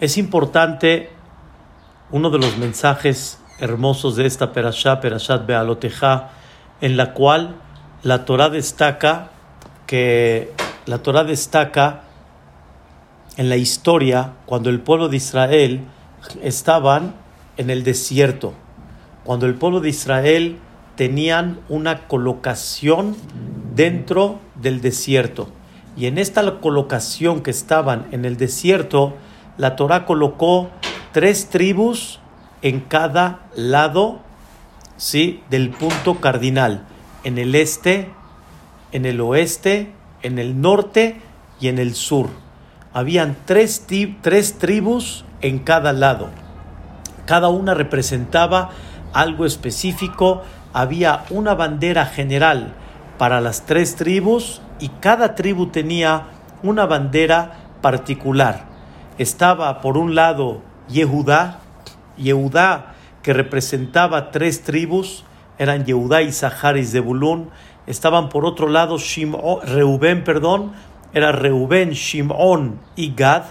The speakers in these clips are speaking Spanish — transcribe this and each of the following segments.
Es importante, uno de los mensajes hermosos de esta perashá, perashat Bealoteja, en la cual la Torah destaca que la Torah destaca en la historia cuando el pueblo de Israel estaban en el desierto, cuando el pueblo de Israel tenían una colocación dentro del desierto. Y en esta colocación que estaban en el desierto, la Torah colocó tres tribus en cada lado ¿sí? del punto cardinal, en el este, en el oeste, en el norte y en el sur. Habían tres, tres tribus en cada lado. Cada una representaba algo específico. Había una bandera general para las tres tribus y cada tribu tenía una bandera particular. Estaba por un lado Yehudá, Yehudá que representaba tres tribus, eran Yehudá, Isahar y Zebulún. Estaban por otro lado Reubén, perdón, era Reubén, Shimón y Gad.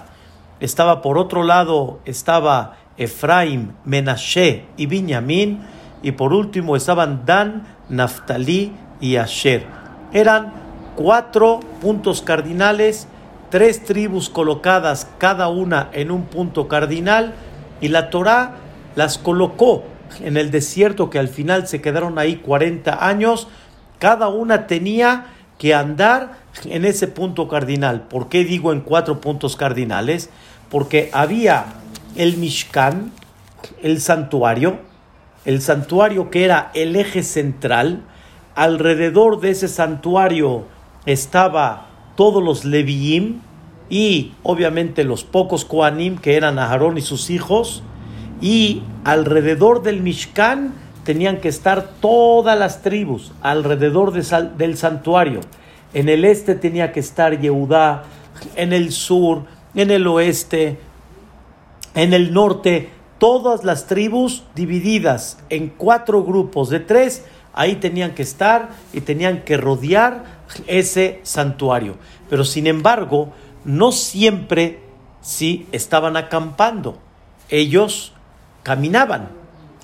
Estaba por otro lado, estaba Efraim, Menashe y Binyamin. Y por último estaban Dan, Naftali y Asher. Eran cuatro puntos cardinales, tres tribus colocadas cada una en un punto cardinal. Y la Torá las colocó en el desierto que al final se quedaron ahí 40 años. Cada una tenía que andar en ese punto cardinal. ¿Por qué digo en cuatro puntos cardinales? Porque había el Mishkan, el santuario, el santuario que era el eje central. Alrededor de ese santuario estaba todos los Leviim y obviamente los pocos Koanim que eran Aarón y sus hijos. Y alrededor del Mishkan tenían que estar todas las tribus alrededor del santuario. En el este tenía que estar Yehudá, en el sur, en el oeste, en el norte, todas las tribus divididas en cuatro grupos de tres, ahí tenían que estar y tenían que rodear ese santuario. Pero sin embargo, no siempre sí estaban acampando. Ellos caminaban.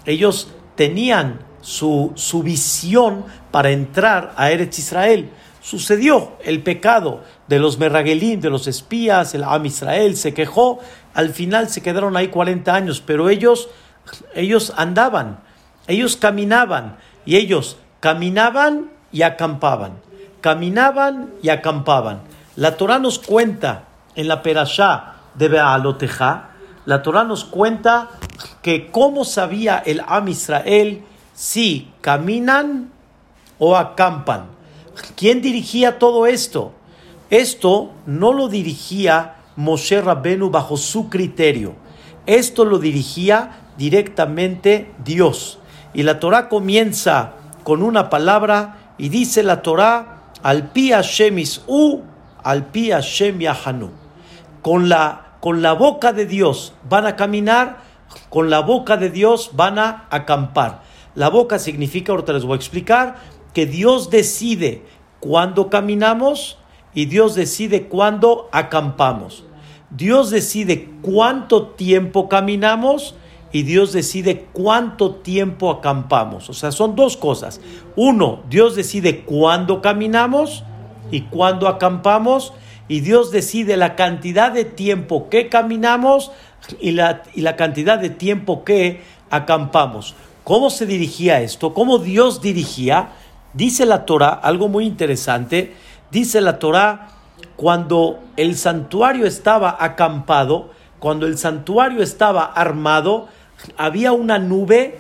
Ellos tenían su, su visión para entrar a Eretz Israel. Sucedió el pecado de los Merragelim, de los espías, el Am Israel se quejó, al final se quedaron ahí 40 años, pero ellos, ellos andaban, ellos caminaban y ellos caminaban y acampaban, caminaban y acampaban. La Torah nos cuenta en la Perashá de Bealoteja, la Torah nos cuenta que cómo sabía el Am Israel si caminan o acampan. ¿Quién dirigía todo esto? Esto no lo dirigía Moshe Rabbenu bajo su criterio. Esto lo dirigía directamente Dios. Y la Torah comienza con una palabra y dice la Torah al pi Hashem u al pi Hashem yahanu. Con la, con la boca de Dios van a caminar, con la boca de Dios van a acampar. La boca significa, ahorita les voy a explicar, que Dios decide cuándo caminamos y Dios decide cuándo acampamos. Dios decide cuánto tiempo caminamos y Dios decide cuánto tiempo acampamos. O sea, son dos cosas. Uno, Dios decide cuándo caminamos y cuándo acampamos. Y Dios decide la cantidad de tiempo que caminamos y la, y la cantidad de tiempo que acampamos. ¿Cómo se dirigía esto? ¿Cómo Dios dirigía? Dice la Torah algo muy interesante. Dice la Torah, cuando el santuario estaba acampado, cuando el santuario estaba armado, había una nube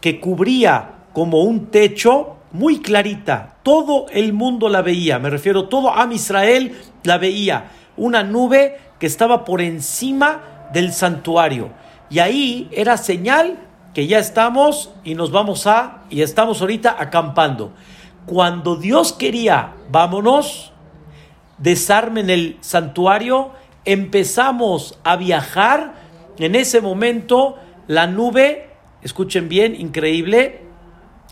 que cubría como un techo muy clarita. Todo el mundo la veía, me refiero, todo Am Israel la veía. Una nube que estaba por encima del santuario. Y ahí era señal que ya estamos y nos vamos a, y estamos ahorita acampando. Cuando Dios quería, vámonos, desarmen el santuario, empezamos a viajar. En ese momento, la nube, escuchen bien, increíble,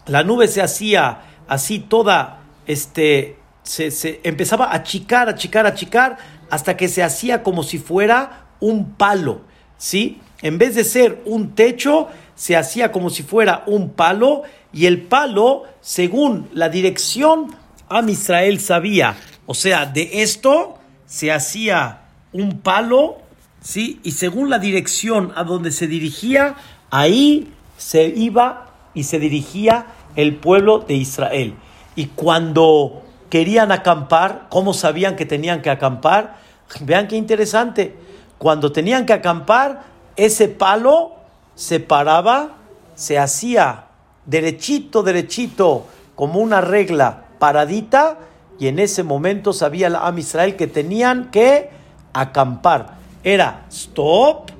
la nube se hacía así toda, este, se, se empezaba a achicar, achicar, achicar, hasta que se hacía como si fuera un palo ¿sí? En vez de ser un techo, se hacía como si fuera un palo y el palo, según la dirección, Am Israel sabía. O sea, de esto se hacía un palo, ¿sí? Y según la dirección a donde se dirigía, ahí se iba y se dirigía el pueblo de Israel. Y cuando querían acampar, ¿cómo sabían que tenían que acampar? Vean qué interesante. Cuando tenían que acampar, ese palo se paraba, se hacía derechito, derechito, como una regla paradita, y en ese momento sabía la Am Israel que tenían que acampar. Era stop,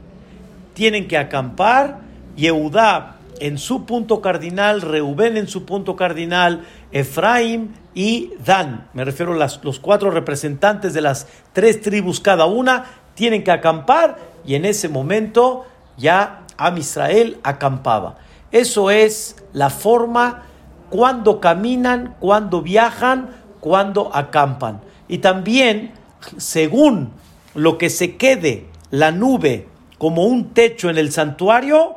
tienen que acampar, Yehudá en su punto cardinal, Reubén en su punto cardinal, Efraim y Dan, me refiero a los cuatro representantes de las tres tribus cada una, tienen que acampar y en ese momento ya Am Israel acampaba. Eso es la forma cuando caminan, cuando viajan, cuando acampan. Y también, según lo que se quede la nube como un techo en el santuario,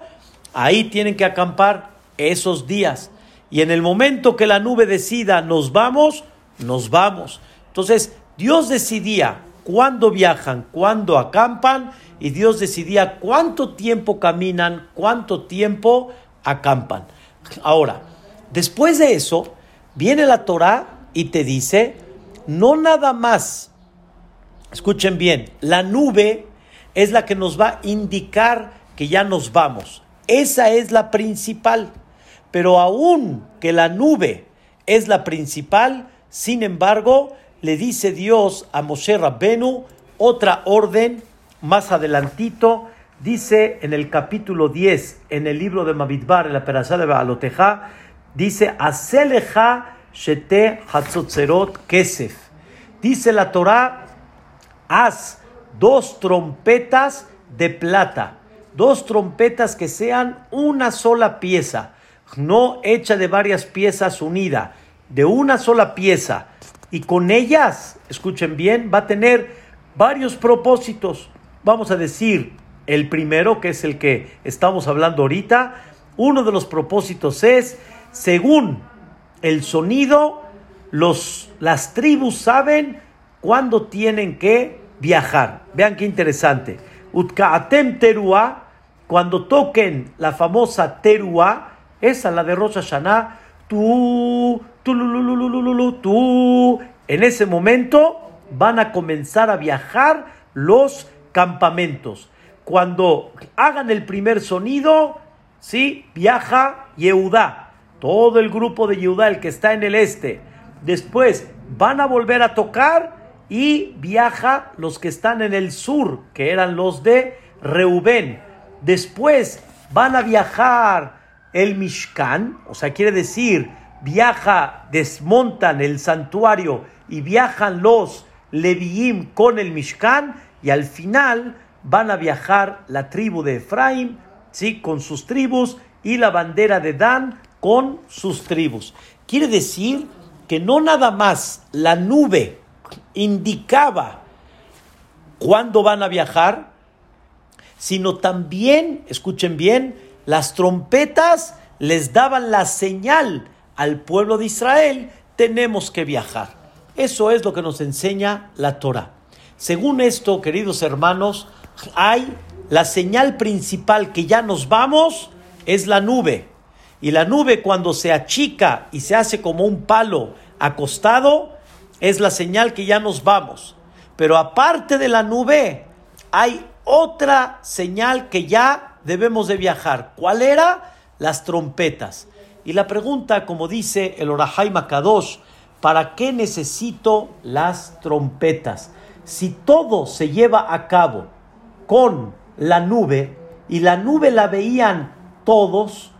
ahí tienen que acampar esos días. Y en el momento que la nube decida nos vamos, nos vamos. Entonces, Dios decidía cuándo viajan, cuándo acampan, y Dios decidía cuánto tiempo caminan, cuánto tiempo acampan. Ahora, después de eso, viene la Torah y te dice, no nada más, escuchen bien, la nube es la que nos va a indicar que ya nos vamos. Esa es la principal. Pero aún que la nube es la principal, sin embargo, le dice Dios a Moshe Rabbenu otra orden más adelantito, dice en el capítulo 10, en el libro de Mabidbar, en la Perashá de Baaloteja, dice, Aseleja shete hatzotzerot kesef. Dice la Torah, haz dos trompetas de plata, dos trompetas que sean una sola pieza, no hecha de varias piezas unida, de una sola pieza. Y con ellas, escuchen bien, va a tener varios propósitos vamos a decir el primero, que es el que estamos hablando ahorita, uno de los propósitos es, según el sonido, los, las tribus saben cuándo tienen que viajar. Vean qué interesante. Utkaatem teruah, cuando toquen la famosa teruah, esa la de Rosh Hashanah, tú, tú, tú, en ese momento van a comenzar a viajar los campamentos. Cuando hagan el primer sonido, ¿sí? Viaja Yehudá, todo el grupo de Yehudá, el que está en el este. Después van a volver a tocar y viaja los que están en el sur, que eran los de Reubén. Después van a viajar el Mishkan, o sea, quiere decir, viaja, desmontan el santuario y viajan los Leviim con el Mishkan y al final van a viajar la tribu de Efraín, ¿sí? con sus tribus, y la bandera de Dan con sus tribus. Quiere decir que no nada más la nube indicaba cuándo van a viajar, sino también, escuchen bien, las trompetas les daban la señal al pueblo de Israel, tenemos que viajar. Eso es lo que nos enseña la Torah. Según esto, queridos hermanos, hay la señal principal que ya nos vamos, es la nube. Y la nube cuando se achica y se hace como un palo acostado, es la señal que ya nos vamos. Pero aparte de la nube, hay otra señal que ya debemos de viajar. ¿Cuál era? Las trompetas. Y la pregunta, como dice el Orahai Makadosh, ¿para qué necesito las trompetas? si todo se lleva a cabo con la nube y la nube la veían todos,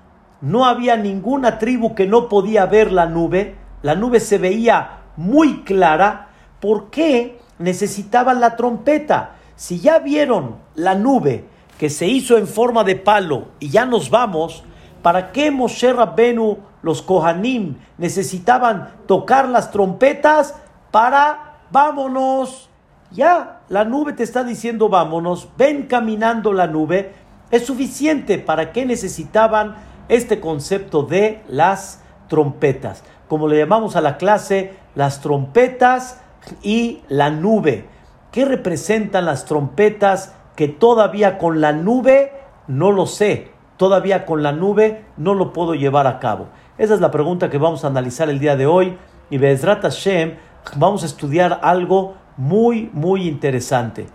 no había ninguna tribu que no podía ver la nube, la nube se veía muy clara, ¿por qué necesitaban la trompeta? Si ya vieron la nube que se hizo en forma de palo y ya nos vamos, ¿para qué Moshe Rabbenu, los Kohanim, necesitaban tocar las trompetas para vámonos? Ya, la nube te está diciendo vámonos, ven caminando la nube, es suficiente. ¿Para qué necesitaban este concepto de las trompetas? Como le llamamos a la clase, las trompetas y la nube. ¿Qué representan las trompetas que todavía con la nube no lo sé? Todavía con la nube no lo puedo llevar a cabo. Esa es la pregunta que vamos a analizar el día de hoy. Y Bezrat Hashem, vamos a estudiar algo muy, muy interesante.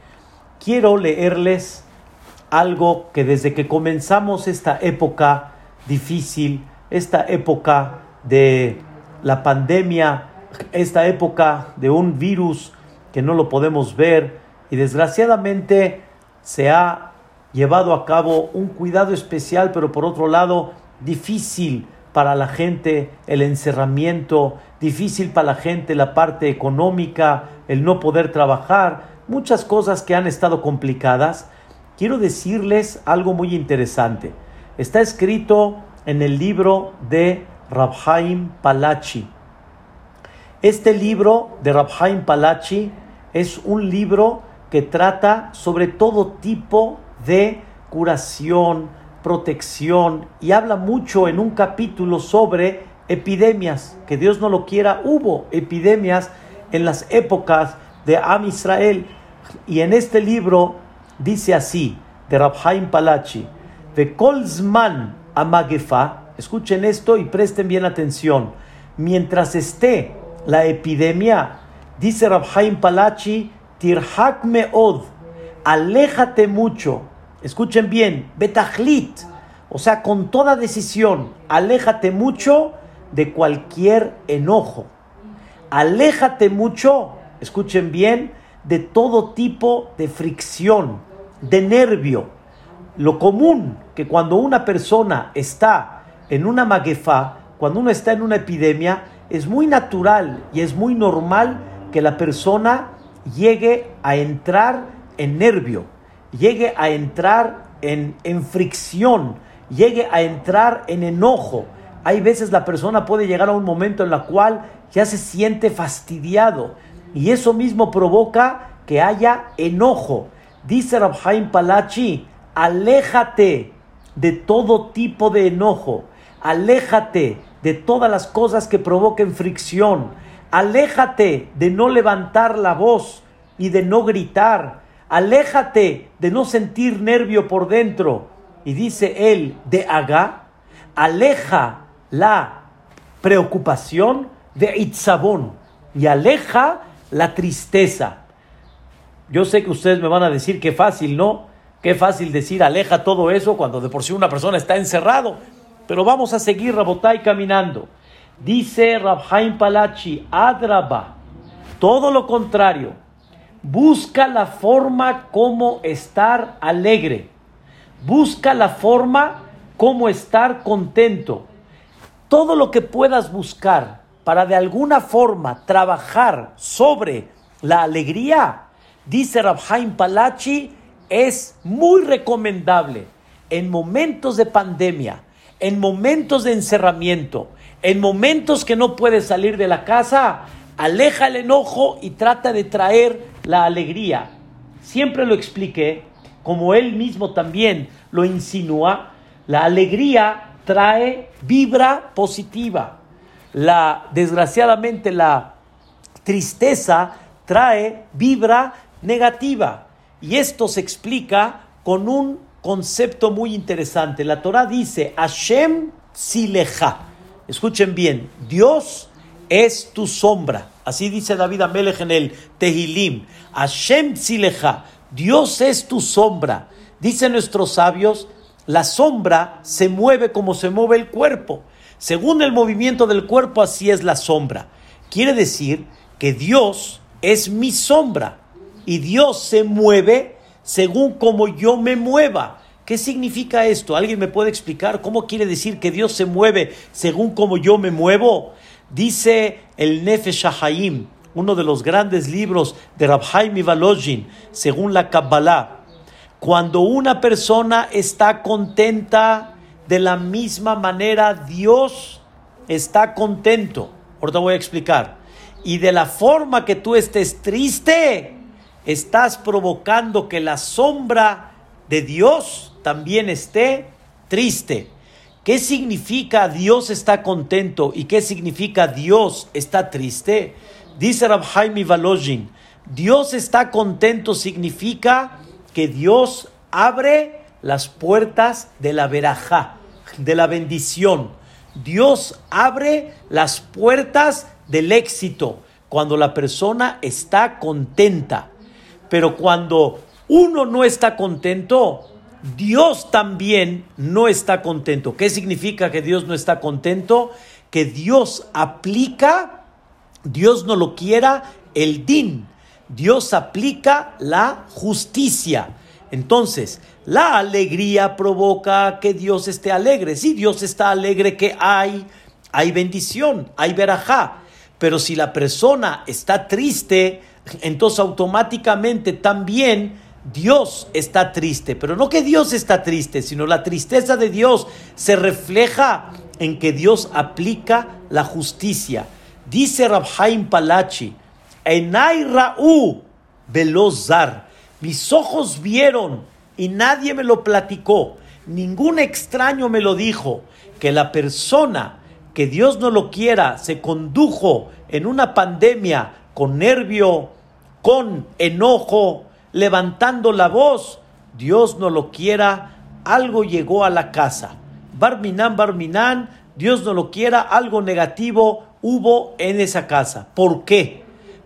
Quiero leerles algo que desde que comenzamos esta época difícil, esta época de la pandemia, esta época de un virus que no lo podemos ver y desgraciadamente se ha llevado a cabo un cuidado especial, pero por otro lado difícil para la gente el encerramiento, difícil para la gente la parte económica, el no poder trabajar, muchas cosas que han estado complicadas. Quiero decirles algo muy interesante. Está escrito en el libro de Rabhaim Palachi. Este libro de Rabhaim Palachi es un libro que trata sobre todo tipo de curación, protección y habla mucho en un capítulo sobre epidemias, que Dios no lo quiera, hubo epidemias en las épocas de Am Israel. Y en este libro dice así de Rabhaim Palachi, de Kolzman Amagefa, escuchen esto y presten bien atención, mientras esté la epidemia, dice Rabhaim Palachi, Tirhak Meod, aléjate mucho escuchen bien, betachlit, o sea, con toda decisión, aléjate mucho de cualquier enojo. Aléjate mucho, escuchen bien, de todo tipo de fricción, de nervio. Lo común que cuando una persona está en una maguefa, cuando uno está en una epidemia, es muy natural y es muy normal que la persona llegue a entrar en nervio llegue a entrar en, en fricción, llegue a entrar en enojo. Hay veces la persona puede llegar a un momento en el cual ya se siente fastidiado y eso mismo provoca que haya enojo. Dice Rabhaim Palachi, aléjate de todo tipo de enojo, aléjate de todas las cosas que provoquen fricción, aléjate de no levantar la voz y de no gritar, aléjate de no sentir nervio por dentro. Y dice él, de Aga, aleja la preocupación de Itzabón y aleja la tristeza. Yo sé que ustedes me van a decir que fácil, ¿no? Qué fácil decir aleja todo eso cuando de por sí una persona está encerrado. Pero vamos a seguir Rabotai caminando. Dice Rabhaim Palachi, Adraba, todo lo contrario. Busca la forma como estar alegre. Busca la forma como estar contento. Todo lo que puedas buscar para de alguna forma trabajar sobre la alegría, dice Rabhaim Palachi, es muy recomendable en momentos de pandemia, en momentos de encerramiento, en momentos que no puedes salir de la casa, aleja el enojo y trata de traer la alegría. Siempre lo expliqué, como él mismo también lo insinúa, la alegría trae vibra positiva. La, desgraciadamente, la tristeza trae vibra negativa. Y esto se explica con un concepto muy interesante. La Torah dice, Hashem sileja. Escuchen bien, Dios es tu sombra. Así dice David Amelech en el Tehilim. Hashem Sileja, Dios es tu sombra. Dicen nuestros sabios, la sombra se mueve como se mueve el cuerpo. Según el movimiento del cuerpo, así es la sombra. Quiere decir que Dios es mi sombra y Dios se mueve según como yo me mueva. ¿Qué significa esto? ¿Alguien me puede explicar cómo quiere decir que Dios se mueve según como yo me muevo? Dice el Nefesh Haim, uno de los grandes libros de Rabhaim Ivalojin, según la Kabbalah, cuando una persona está contenta, de la misma manera Dios está contento. Ahorita voy a explicar. Y de la forma que tú estés triste, estás provocando que la sombra de Dios también esté triste. ¿Qué significa Dios está contento y qué significa Dios está triste? Dice Rab Jaime Valojin, Dios está contento significa que Dios abre las puertas de la verajá, de la bendición. Dios abre las puertas del éxito cuando la persona está contenta. Pero cuando uno no está contento, Dios también no está contento. ¿Qué significa que Dios no está contento? Que Dios aplica, Dios no lo quiera, el din. Dios aplica la justicia. Entonces, la alegría provoca que Dios esté alegre. Si Dios está alegre, que hay, hay bendición, hay verajá. Pero si la persona está triste, entonces automáticamente también Dios está triste. Pero no que Dios está triste, sino la tristeza de Dios se refleja en que Dios aplica la justicia. Dice Rabhaim Palachi, Enay Ra'u Velozar, mis ojos vieron y nadie me lo platicó, ningún extraño me lo dijo, que la persona que Dios no lo quiera, se condujo en una pandemia con nervio, con enojo, levantando la voz, Dios no lo quiera, algo llegó a la casa. Barminan, Barminan, Dios no lo quiera, algo negativo hubo en esa casa. ¿Por qué?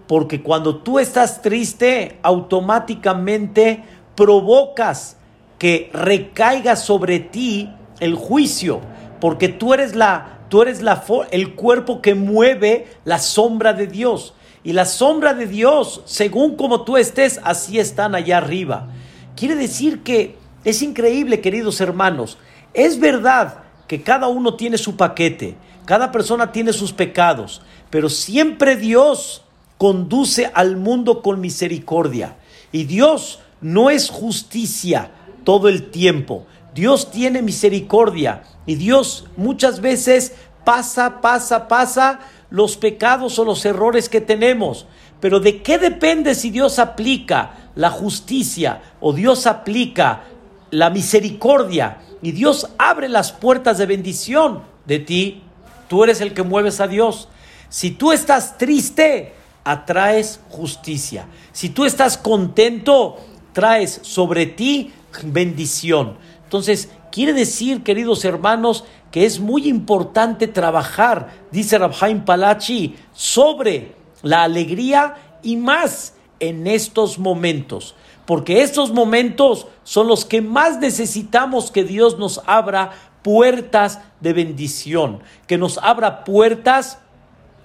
Porque cuando tú estás triste, automáticamente provocas que recaiga sobre ti el juicio, porque tú eres la Tú eres la, el cuerpo que mueve la sombra de Dios. Y la sombra de Dios, según como tú estés, así están allá arriba. Quiere decir que es increíble, queridos hermanos. Es verdad que cada uno tiene su paquete, cada persona tiene sus pecados, pero siempre Dios conduce al mundo con misericordia. Y Dios no es justicia todo el tiempo. Dios tiene misericordia y Dios muchas veces pasa, pasa, pasa los pecados o los errores que tenemos. Pero ¿de qué depende si Dios aplica la justicia o Dios aplica la misericordia y Dios abre las puertas de bendición de ti? Tú eres el que mueves a Dios. Si tú estás triste, atraes justicia. Si tú estás contento, traes sobre ti bendición. Entonces, quiere decir, queridos hermanos, que es muy importante trabajar, dice Rabhaim Palachi, sobre la alegría y más en estos momentos. Porque estos momentos son los que más necesitamos que Dios nos abra puertas de bendición, que nos abra puertas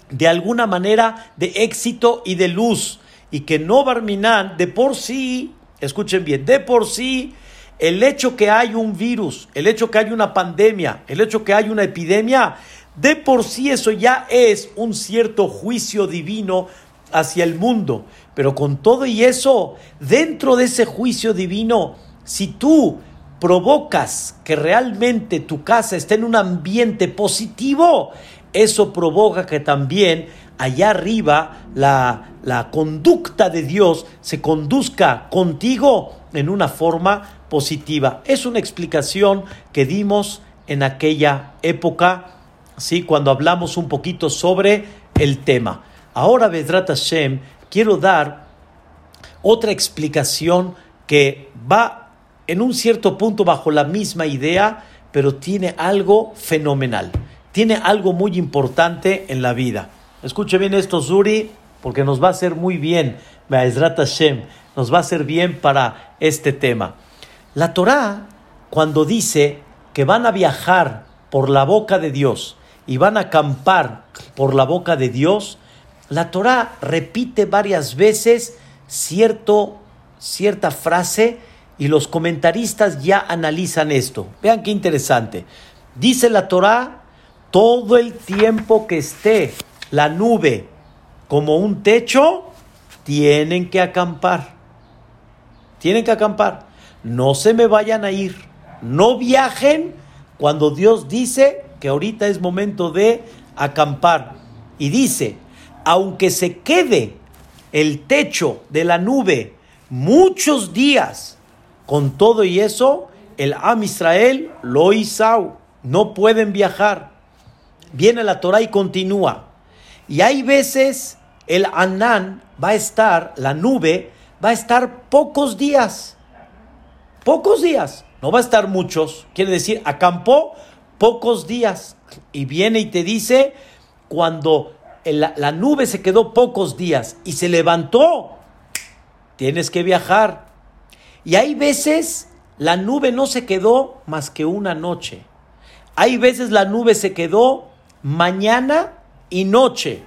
de alguna manera de éxito y de luz. Y que no Barminan de por sí, escuchen bien, de por sí el hecho que hay un virus, el hecho que hay una pandemia, el hecho que hay una epidemia, de por sí eso ya es un cierto juicio divino hacia el mundo. Pero con todo y eso, dentro de ese juicio divino, si tú provocas que realmente tu casa esté en un ambiente positivo, eso provoca que también allá arriba la, la conducta de Dios se conduzca contigo en una forma positiva. Es una explicación que dimos en aquella época, ¿sí? cuando hablamos un poquito sobre el tema. Ahora, Vedrat Hashem, quiero dar otra explicación que va en un cierto punto bajo la misma idea, pero tiene algo fenomenal, tiene algo muy importante en la vida. Escuche bien esto, Zuri, porque nos va a hacer muy bien, Vedrat Hashem, nos va a hacer bien para este tema. La Torá, cuando dice que van a viajar por la boca de Dios y van a acampar por la boca de Dios, la Torá repite varias veces cierto, cierta frase y los comentaristas ya analizan esto. Vean qué interesante. Dice la Torá, todo el tiempo que esté la nube como un techo, tienen que acampar. Tienen que acampar no se me vayan a ir, no viajen cuando Dios dice que ahorita es momento de acampar. Y dice, aunque se quede el techo de la nube muchos días. Con todo y eso, el Am Israel lo hizo, no pueden viajar. Viene la Torah y continúa. Y hay veces el Anán va a estar, la nube va a estar pocos días. Pocos días. No va a estar muchos. Quiere decir, acampó pocos días. Y viene y te dice, cuando la, la nube se quedó pocos días y se levantó, tienes que viajar. Y hay veces la nube no se quedó más que una noche. Hay veces la nube se quedó mañana y noche.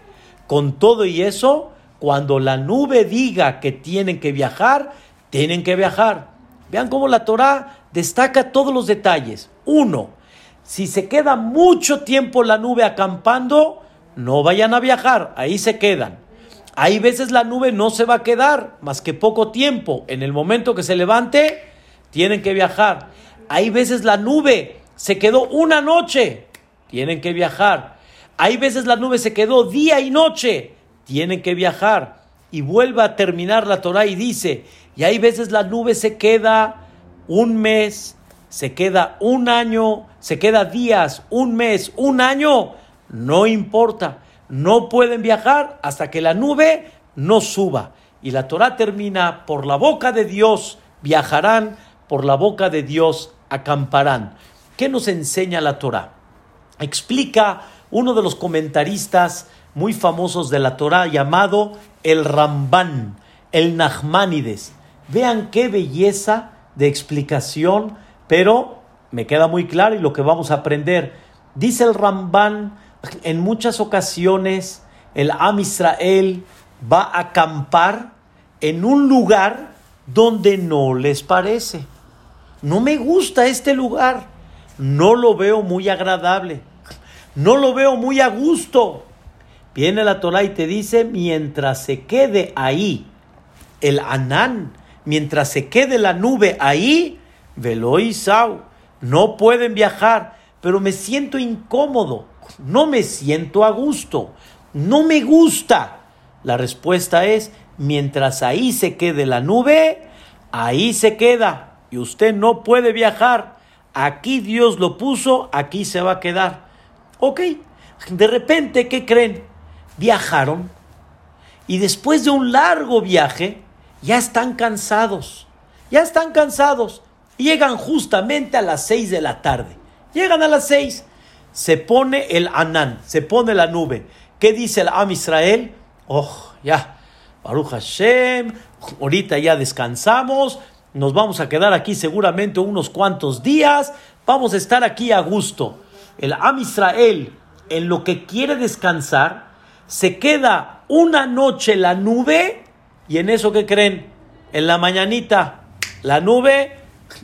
Con todo y eso, cuando la nube diga que tienen que viajar, tienen que viajar. Vean cómo la Torah destaca todos los detalles. Uno, si se queda mucho tiempo la nube acampando, no vayan a viajar, ahí se quedan. Hay veces la nube no se va a quedar más que poco tiempo. En el momento que se levante, tienen que viajar. Hay veces la nube se quedó una noche, tienen que viajar. Hay veces la nube se quedó día y noche, tienen que viajar. Y vuelve a terminar la Torah y dice, y hay veces la nube se queda un mes, se queda un año, se queda días, un mes, un año, no importa no pueden viajar hasta que la nube no suba. Y la Torah termina, por la boca de Dios viajarán, por la boca de Dios acamparán. ¿Qué nos enseña la Torah? Explica uno de los comentaristas muy famosos de la Torah llamado el Ramban, el Nachmanides. Vean qué belleza de explicación, pero me queda muy claro y lo que vamos a aprender. Dice el Ramban, en muchas ocasiones el Am Israel va a acampar en un lugar donde no les parece. No me gusta este lugar. No lo veo muy agradable. No lo veo muy a gusto. Viene la Torah y te dice, mientras se quede ahí el Anán, mientras se quede la nube ahí, velo Isau, no pueden viajar, pero me siento incómodo no me siento a gusto, no me gusta. La respuesta es, mientras ahí se quede la nube, ahí se queda y usted no puede viajar. Aquí Dios lo puso, aquí se va a quedar. Ok, de repente, ¿qué creen? Viajaron y después de un largo viaje ya están cansados, ya están cansados. Llegan justamente a las seis de la tarde. Llegan a las seis se pone el Anán, se pone la nube. ¿Qué dice el Am Israel? Oh, ya, Baruch Hashem, ahorita ya descansamos, nos vamos a quedar aquí seguramente unos cuantos días, vamos a estar aquí a gusto. El Am Israel, en lo que quiere descansar, se queda una noche la nube y en eso que creen, en la mañanita la nube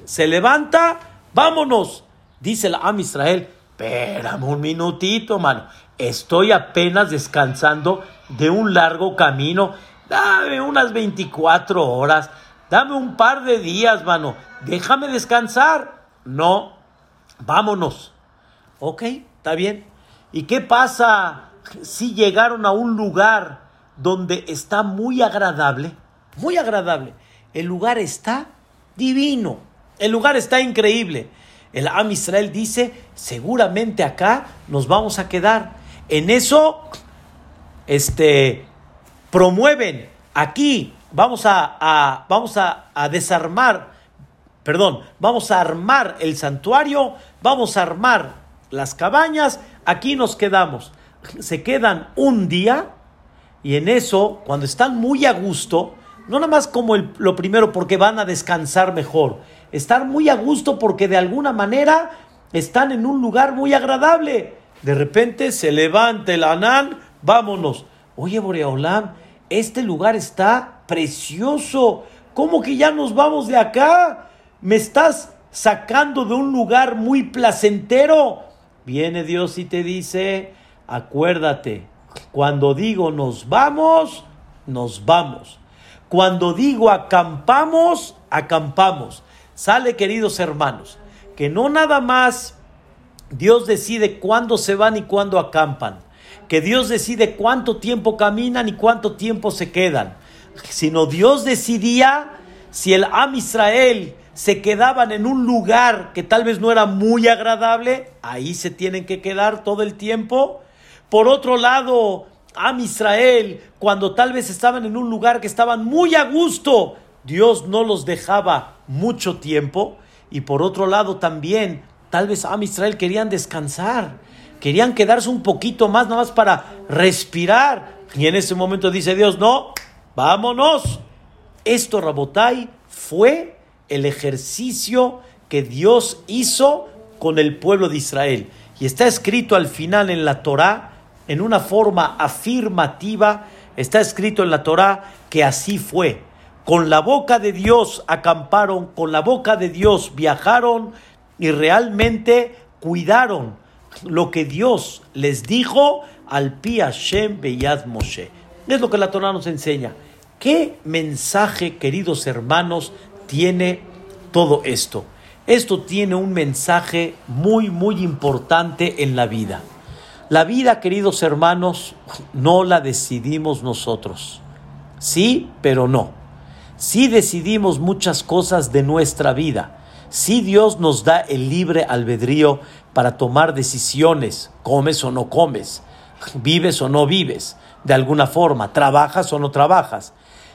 se levanta, vámonos, dice el Am Israel espérame un minutito, mano. Estoy apenas descansando de un largo camino. Dame unas 24 horas. Dame un par de días, mano. Déjame descansar. No, vámonos. Ok, está bien. ¿Y qué pasa si llegaron a un lugar donde está muy agradable? Muy agradable. El lugar está divino. El lugar está increíble. El Am Israel dice, seguramente acá nos vamos a quedar. En eso, este, promueven aquí, vamos a, vamos a, a desarmar, perdón, vamos a armar el santuario, vamos a armar las cabañas, aquí nos quedamos. Se quedan un día y en eso, cuando están muy a gusto, no nada más como lo primero porque van a descansar mejor, estar muy a gusto porque de alguna manera están en un lugar muy agradable. De repente se levanta el Anán, vámonos. Oye, Boreolam, este lugar está precioso. ¿Cómo que ya nos vamos de acá? Me estás sacando de un lugar muy placentero. Viene Dios y te dice, acuérdate, cuando digo nos vamos, nos vamos. Cuando digo acampamos, acampamos. Sale, queridos hermanos, que no nada más Dios decide cuándo se van y cuándo acampan, que Dios decide cuánto tiempo caminan y cuánto tiempo se quedan, sino Dios decidía si el Am Israel se quedaban en un lugar que tal vez no era muy agradable, ahí se tienen que quedar todo el tiempo. Por otro lado, Am Israel, cuando tal vez estaban en un lugar que estaban muy a gusto, Dios no los dejaba mucho tiempo. Y por otro lado también, tal vez Am Israel querían descansar, querían quedarse un poquito más, nada más para respirar. Y en ese momento dice Dios, no, vámonos. Esto, Rabotai, fue el ejercicio que Dios hizo con el pueblo de Israel. Y está escrito al final en la Torá, en una forma afirmativa, está escrito en la Torá que así fue. Con la boca de Dios acamparon, con la boca de Dios viajaron y realmente cuidaron lo que Dios les dijo al Pi Hashem Beyad Moshe. Es lo que la Torah nos enseña. ¿Qué mensaje, queridos hermanos, tiene todo esto? Esto tiene un mensaje muy, muy importante en la vida. La vida, queridos hermanos, no la decidimos nosotros. Sí, pero no. Sí decidimos muchas cosas de nuestra vida. Sí Dios nos da el libre albedrío para tomar decisiones. Comes o no comes. Vives o no vives. De alguna forma. Trabajas o no trabajas.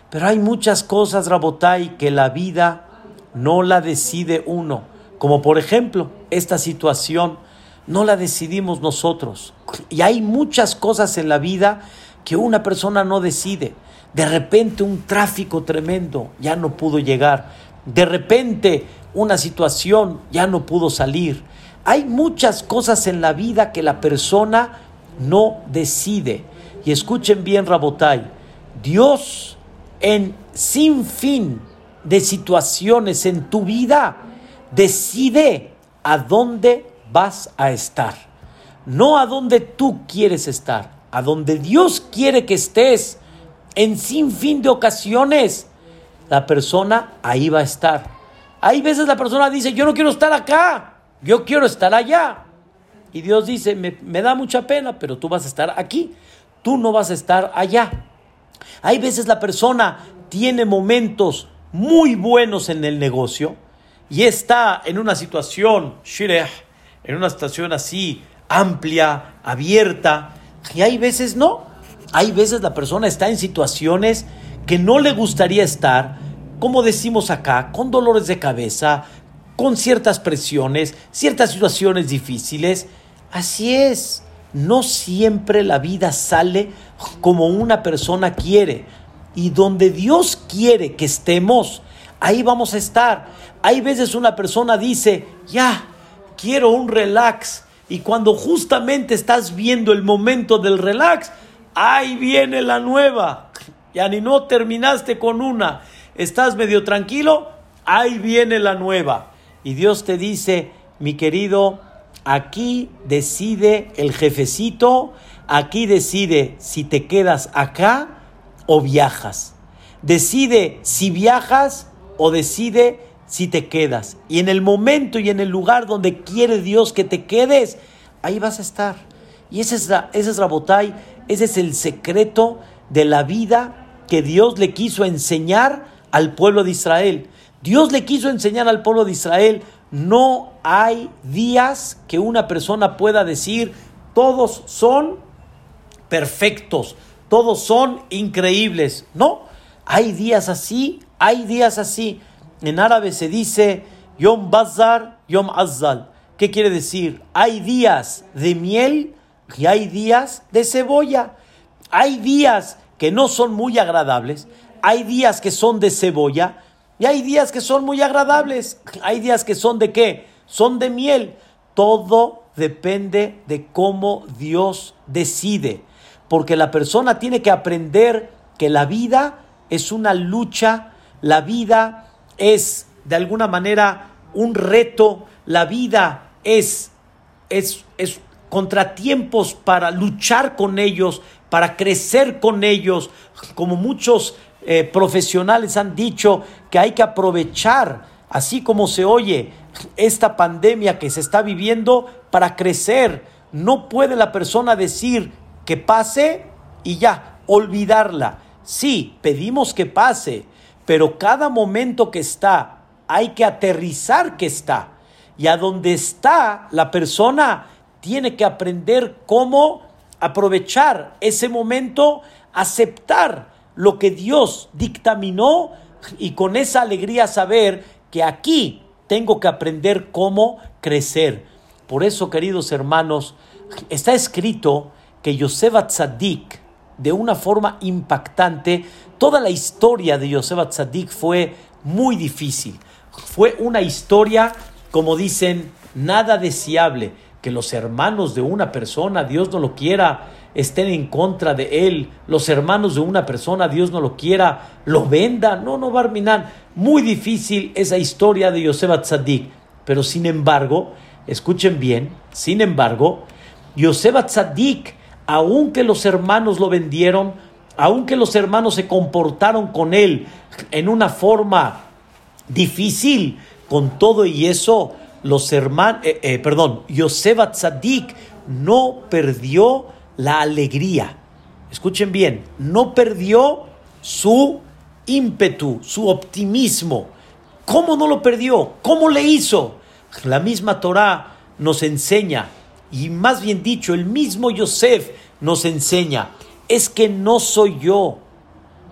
Pero hay muchas cosas, Rabotai, que la vida no la decide uno. Como por ejemplo, esta situación no la decidimos nosotros. Y hay muchas cosas en la vida que una persona no decide. De repente un tráfico tremendo ya no pudo llegar. De repente una situación ya no pudo salir. Hay muchas cosas en la vida que la persona no decide. Y escuchen bien, Rabotai, Dios en sin fin de situaciones en tu vida, decide a dónde vas a estar. No a dónde tú quieres estar, a donde Dios quiere que estés. En sin fin de ocasiones, la persona ahí va a estar. Hay veces la persona dice, yo no quiero estar acá, yo quiero estar allá. Y Dios dice, me, me da mucha pena, pero tú vas a estar aquí, tú no vas a estar allá. Hay veces la persona tiene momentos muy buenos en el negocio y está en una situación, en una situación así amplia, abierta, y hay veces no. Hay veces la persona está en situaciones que no le gustaría estar, como decimos acá, con dolores de cabeza, con ciertas presiones, ciertas situaciones difíciles. Así es, no siempre la vida sale como una persona quiere. Y donde Dios quiere que estemos, ahí vamos a estar. Hay veces una persona dice, ya, quiero un relax. Y cuando justamente estás viendo el momento del relax, ahí viene la nueva. Ya ni no terminaste con una. Estás medio tranquilo, ahí viene la nueva. Y Dios te dice, mi querido, aquí decide el jefecito Aquí decide si te quedas acá o viajas. Decide si viajas o decide si te quedas. Y en el momento y en el lugar donde quiere Dios que te quedes, ahí vas a estar. Y ese es, la, ese es Rabotay, ese es el secreto de la vida que Dios le quiso enseñar al pueblo de Israel. Dios le quiso enseñar al pueblo de Israel, no hay días que una persona pueda decir, todos son perfectos, todos son increíbles. No, hay días así, hay días así. En árabe se dice Yom Bazar, Yom Azal. ¿Qué quiere decir? Hay días de miel y hay días de cebolla. Hay días que no son muy agradables, hay días que son de cebolla y hay días que son muy agradables. Hay días que son de qué? Son de miel. Todo depende de cómo Dios decide porque la persona tiene que aprender que la vida es una lucha, la vida es de alguna manera un reto, la vida es, es, es contratiempos para luchar con ellos, para crecer con ellos, como muchos eh, profesionales han dicho que hay que aprovechar, así como se oye, esta pandemia que se está viviendo para crecer. No puede la persona decir, que pase y ya, olvidarla. Sí, pedimos que pase, pero cada momento que está hay que aterrizar que está. Y a donde está la persona tiene que aprender cómo aprovechar ese momento, aceptar lo que Dios dictaminó y con esa alegría saber que aquí tengo que aprender cómo crecer. Por eso, queridos hermanos, está escrito que Yosef Tzadik, de una forma impactante, toda la historia de Yosef Tzadik fue muy difícil. Fue una historia, como dicen, nada deseable, que los hermanos de una persona, Dios no lo quiera, estén en contra de él, los hermanos de una persona, Dios no lo quiera, lo venda. No, no, Barminan. Muy difícil esa historia de Yosef Tzadik. Pero sin embargo, escuchen bien, sin embargo, Yosef Tzadik, aunque los hermanos lo vendieron, aunque los hermanos se comportaron con él en una forma difícil, con todo y eso, los hermanos, eh, eh, perdón, Yosef Tzadik no perdió la alegría. Escuchen bien, no perdió su ímpetu, su optimismo. ¿Cómo no lo perdió? ¿Cómo le hizo? La misma Torah nos enseña, y más bien dicho, el mismo Yosef nos enseña, es que no soy yo,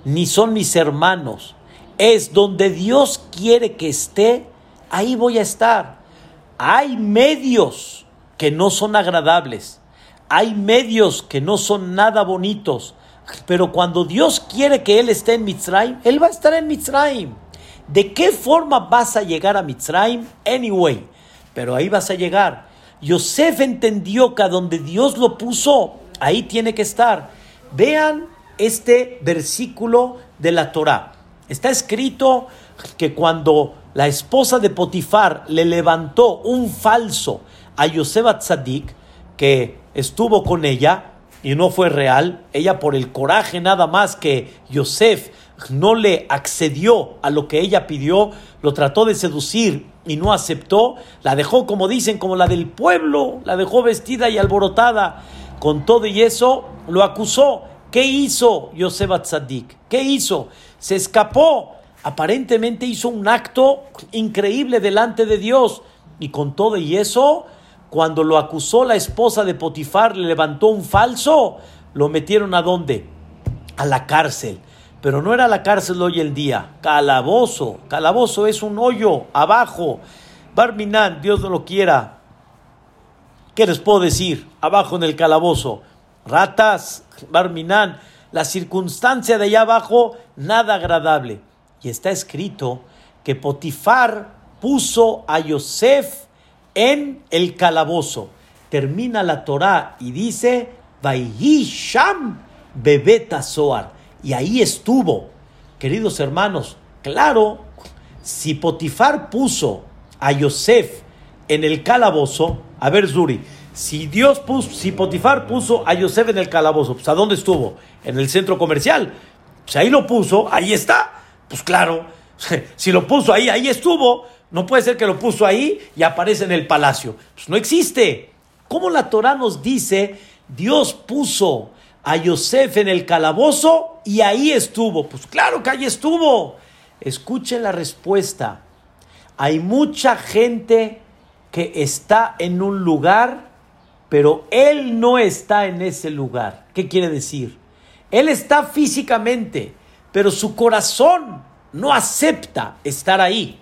ni son mis hermanos, es donde Dios quiere que esté, ahí voy a estar. Hay medios que no son agradables, hay medios que no son nada bonitos, pero cuando Dios quiere que Él esté en Mitzrayim, Él va a estar en Mitzrayim. ¿De qué forma vas a llegar a Mitzrayim? Anyway, pero ahí vas a llegar. Yosef entendió que a donde Dios lo puso, ahí tiene que estar. Vean este versículo de la Torah. Está escrito que cuando la esposa de Potifar le levantó un falso a Yosef Tzadik, que estuvo con ella y no fue real. Ella por el coraje nada más que Yosef no le accedió a lo que ella pidió, lo trató de seducir y no aceptó, la dejó como dicen, como la del pueblo, la dejó vestida y alborotada. Con todo y eso, lo acusó. ¿Qué hizo Yosef Atzadik? ¿Qué hizo? Se escapó. Aparentemente hizo un acto increíble delante de Dios. Y con todo y eso, cuando lo acusó la esposa de Potifar, le levantó un falso, lo metieron a dónde? A la cárcel. Pero no era la cárcel hoy el día, calabozo. Calabozo es un hoyo abajo. Barminan, Dios no lo quiera. ¿Qué les puedo decir? Abajo en el calabozo. Ratas, Barminan. La circunstancia de allá abajo, nada agradable. Y está escrito que Potifar puso a Yosef en el calabozo. Termina la Torah y dice, Sham Bebeta Soar. Y ahí estuvo, queridos hermanos, claro, si Potifar puso a Yosef en el calabozo, a ver Zuri, si Dios puso, si Potifar puso a Yosef en el calabozo, pues ¿a dónde estuvo? En el centro comercial. Pues ahí lo puso, ahí está. Pues claro, si lo puso ahí, ahí estuvo. No puede ser que lo puso ahí y aparece en el palacio. Pues no existe. ¿Cómo la Torah nos dice, Dios puso a Yosef en el calabozo y ahí estuvo? Pues claro que ahí estuvo. Escuchen la respuesta. Hay mucha gente que está en un lugar, pero él no está en ese lugar. ¿Qué quiere decir? Él está físicamente, pero su corazón no acepta estar ahí.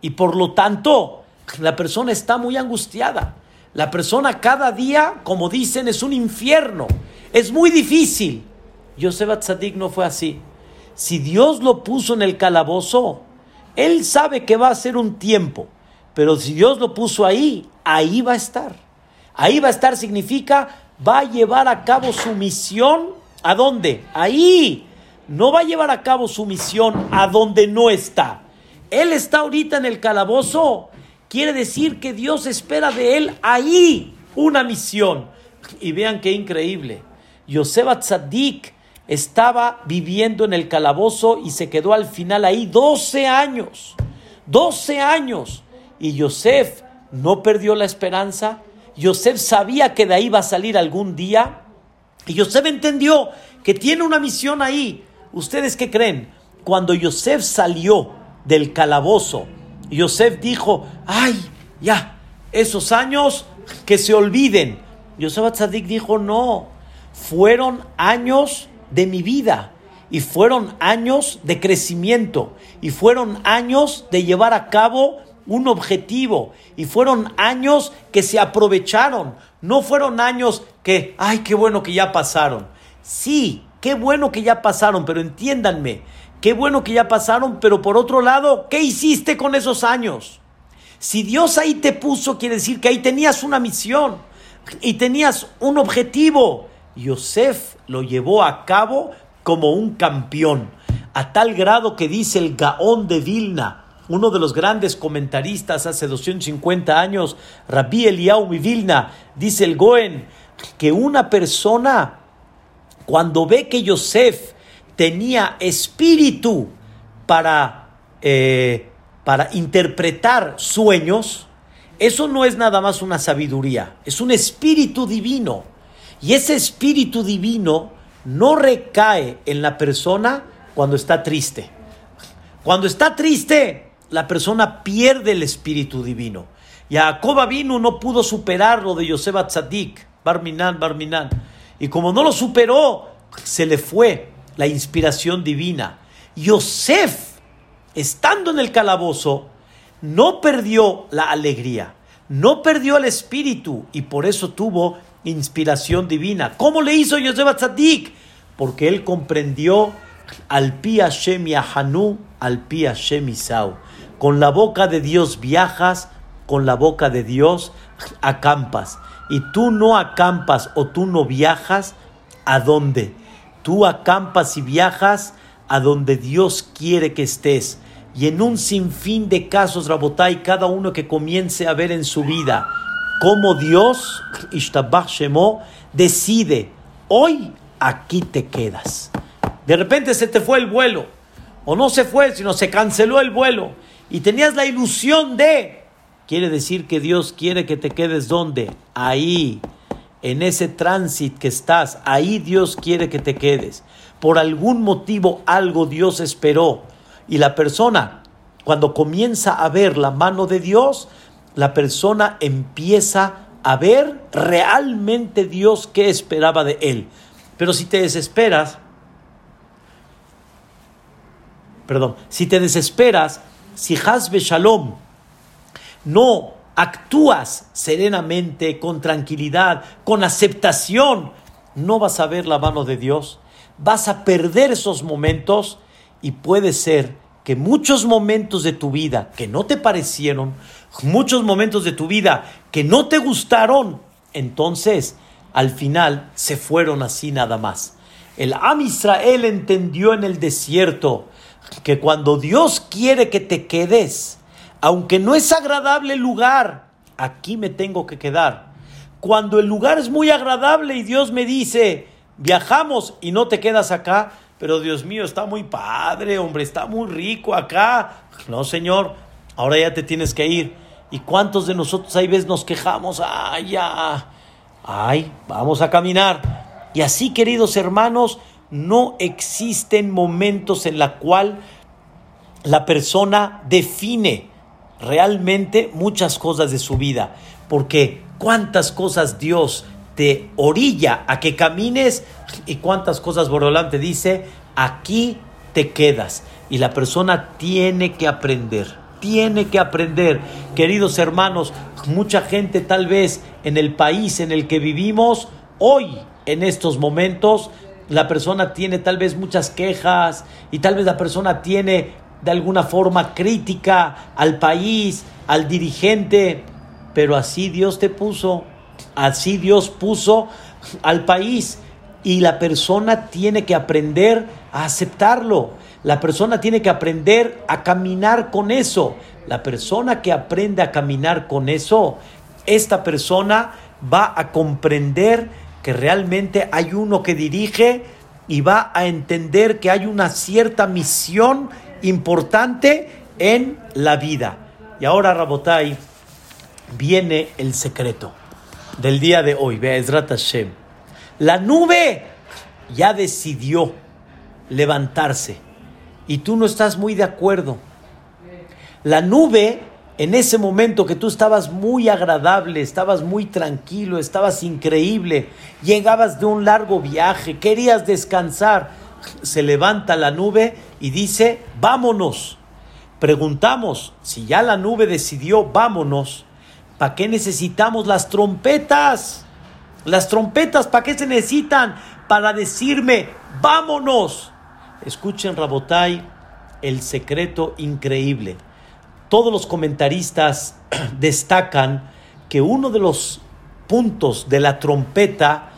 Y por lo tanto, la persona está muy angustiada. La persona cada día, como dicen, es un infierno. Es muy difícil. Yosef Atzadik no fue así. Si Dios lo puso en el calabozo, él sabe que va a ser un tiempo. Pero si Dios lo puso ahí, ahí va a estar. Ahí va a estar significa, va a llevar a cabo su misión. ¿A dónde? Ahí. No va a llevar a cabo su misión a donde no está. Él está ahorita en el calabozo. Quiere decir que Dios espera de él ahí una misión. Y vean qué increíble. Yosef Tzadik estaba viviendo en el calabozo y se quedó al final ahí 12 años. 12 años. Y Yosef no perdió la esperanza. Yosef sabía que de ahí va a salir algún día. Y Yosef entendió que tiene una misión ahí. ¿Ustedes qué creen? cuando Yosef salió del calabozo, Yosef dijo, ay, ya, esos años que se olviden. Yosef Atzadik dijo, no, fueron años de mi vida y fueron años de crecimiento y fueron años de llevar a cabo un objetivo y fueron años que se aprovecharon, no fueron años que, ay, qué bueno que ya pasaron. Sí, qué bueno que ya pasaron, pero entiéndanme, qué bueno que ya pasaron, pero por otro lado, ¿qué hiciste con esos años? Si Dios ahí te puso, quiere decir que ahí tenías una misión y tenías un objetivo. Yosef lo llevó a cabo como un campeón, a tal grado que dice el Gaón de Vilna, uno de los grandes comentaristas hace 250 años, Rabbi Eliyahu Vilna, dice el Goen, que una persona, cuando ve que Yosef tenía espíritu para, eh, para interpretar sueños, eso no es nada más una sabiduría, es un espíritu divino. Y ese espíritu divino no recae en la persona cuando está triste. Cuando está triste, la persona pierde el espíritu divino. Jacob vino, no pudo superar lo de Yosef Tzadik, Barminan, Barminan. Y como no lo superó, se le fue la inspiración divina. Yosef, estando en el calabozo, no perdió la alegría, no perdió el espíritu y por eso tuvo inspiración divina. ¿Cómo le hizo Yosef Tzadik? Porque él comprendió al pi Hashem Yahanu, al pi Hashem Isau. Con la boca de Dios viajas, con la boca de Dios acampas. Y tú no acampas o tú no viajas, ¿a dónde? Tú acampas y viajas a donde Dios quiere que estés. Y en un sinfín de casos, Rabotai, cada uno que comience a ver en su vida cómo Dios, Ishtabach decide, hoy aquí te quedas. De repente se te fue el vuelo, o no se fue, sino se canceló el vuelo, y tenías la ilusión de, quiere decir que Dios quiere que te quedes donde? Ahí, en ese tránsito que estás, ahí Dios quiere que te quedes. Por algún motivo algo Dios esperó. Y la persona, cuando comienza a ver la mano de Dios, la persona empieza a ver realmente Dios qué esperaba de él. Pero si te desesperas, perdón, si te desesperas, si Hasbe Shalom no actúas serenamente, con tranquilidad, con aceptación, no vas a ver la mano de Dios, vas a perder esos momentos y puede ser que muchos momentos de tu vida que no te parecieron, muchos momentos de tu vida que no te gustaron, entonces al final se fueron así nada más. El Am Israel entendió en el desierto que cuando Dios quiere que te quedes, aunque no es agradable el lugar, aquí me tengo que quedar. Cuando el lugar es muy agradable y Dios me dice, viajamos y no te quedas acá, pero Dios mío, está muy padre, hombre, está muy rico acá. No, Señor, ahora ya te tienes que ir. ¿Y cuántos de nosotros hay veces nos quejamos? Ay, ya, ay, vamos a caminar. Y así, queridos hermanos, no existen momentos en la cual la persona define realmente muchas cosas de su vida, porque cuántas cosas Dios te orilla a que camines y cuántas cosas Borolán te dice, aquí te quedas. Y la persona tiene que aprender, tiene que aprender. Queridos hermanos, mucha gente tal vez en el país en el que vivimos, hoy, en estos momentos, la persona tiene tal vez muchas quejas y tal vez la persona tiene de alguna forma crítica al país, al dirigente, pero así Dios te puso, así Dios puso al país y la persona tiene que aprender a aceptarlo, la persona tiene que aprender a caminar con eso, la persona que aprende a caminar con eso, esta persona va a comprender que realmente hay uno que dirige y va a entender que hay una cierta misión importante en la vida. Y ahora, Rabotai, viene el secreto del día de hoy. Be'ezrat Hashem. La nube ya decidió levantarse. y tú no estás muy de acuerdo. La nube, en ese momento que tú estabas muy agradable, estabas muy tranquilo, estabas increíble, llegabas de un largo viaje, querías descansar, se levanta la nube y dice, vámonos. Preguntamos, si ya la nube decidió, vámonos, ¿para qué necesitamos las trompetas? Las trompetas, ¿para qué se necesitan? Para decirme, vámonos. Escuchen, Rabotai, el secreto increíble. Todos los comentaristas destacan que uno de los puntos de la trompeta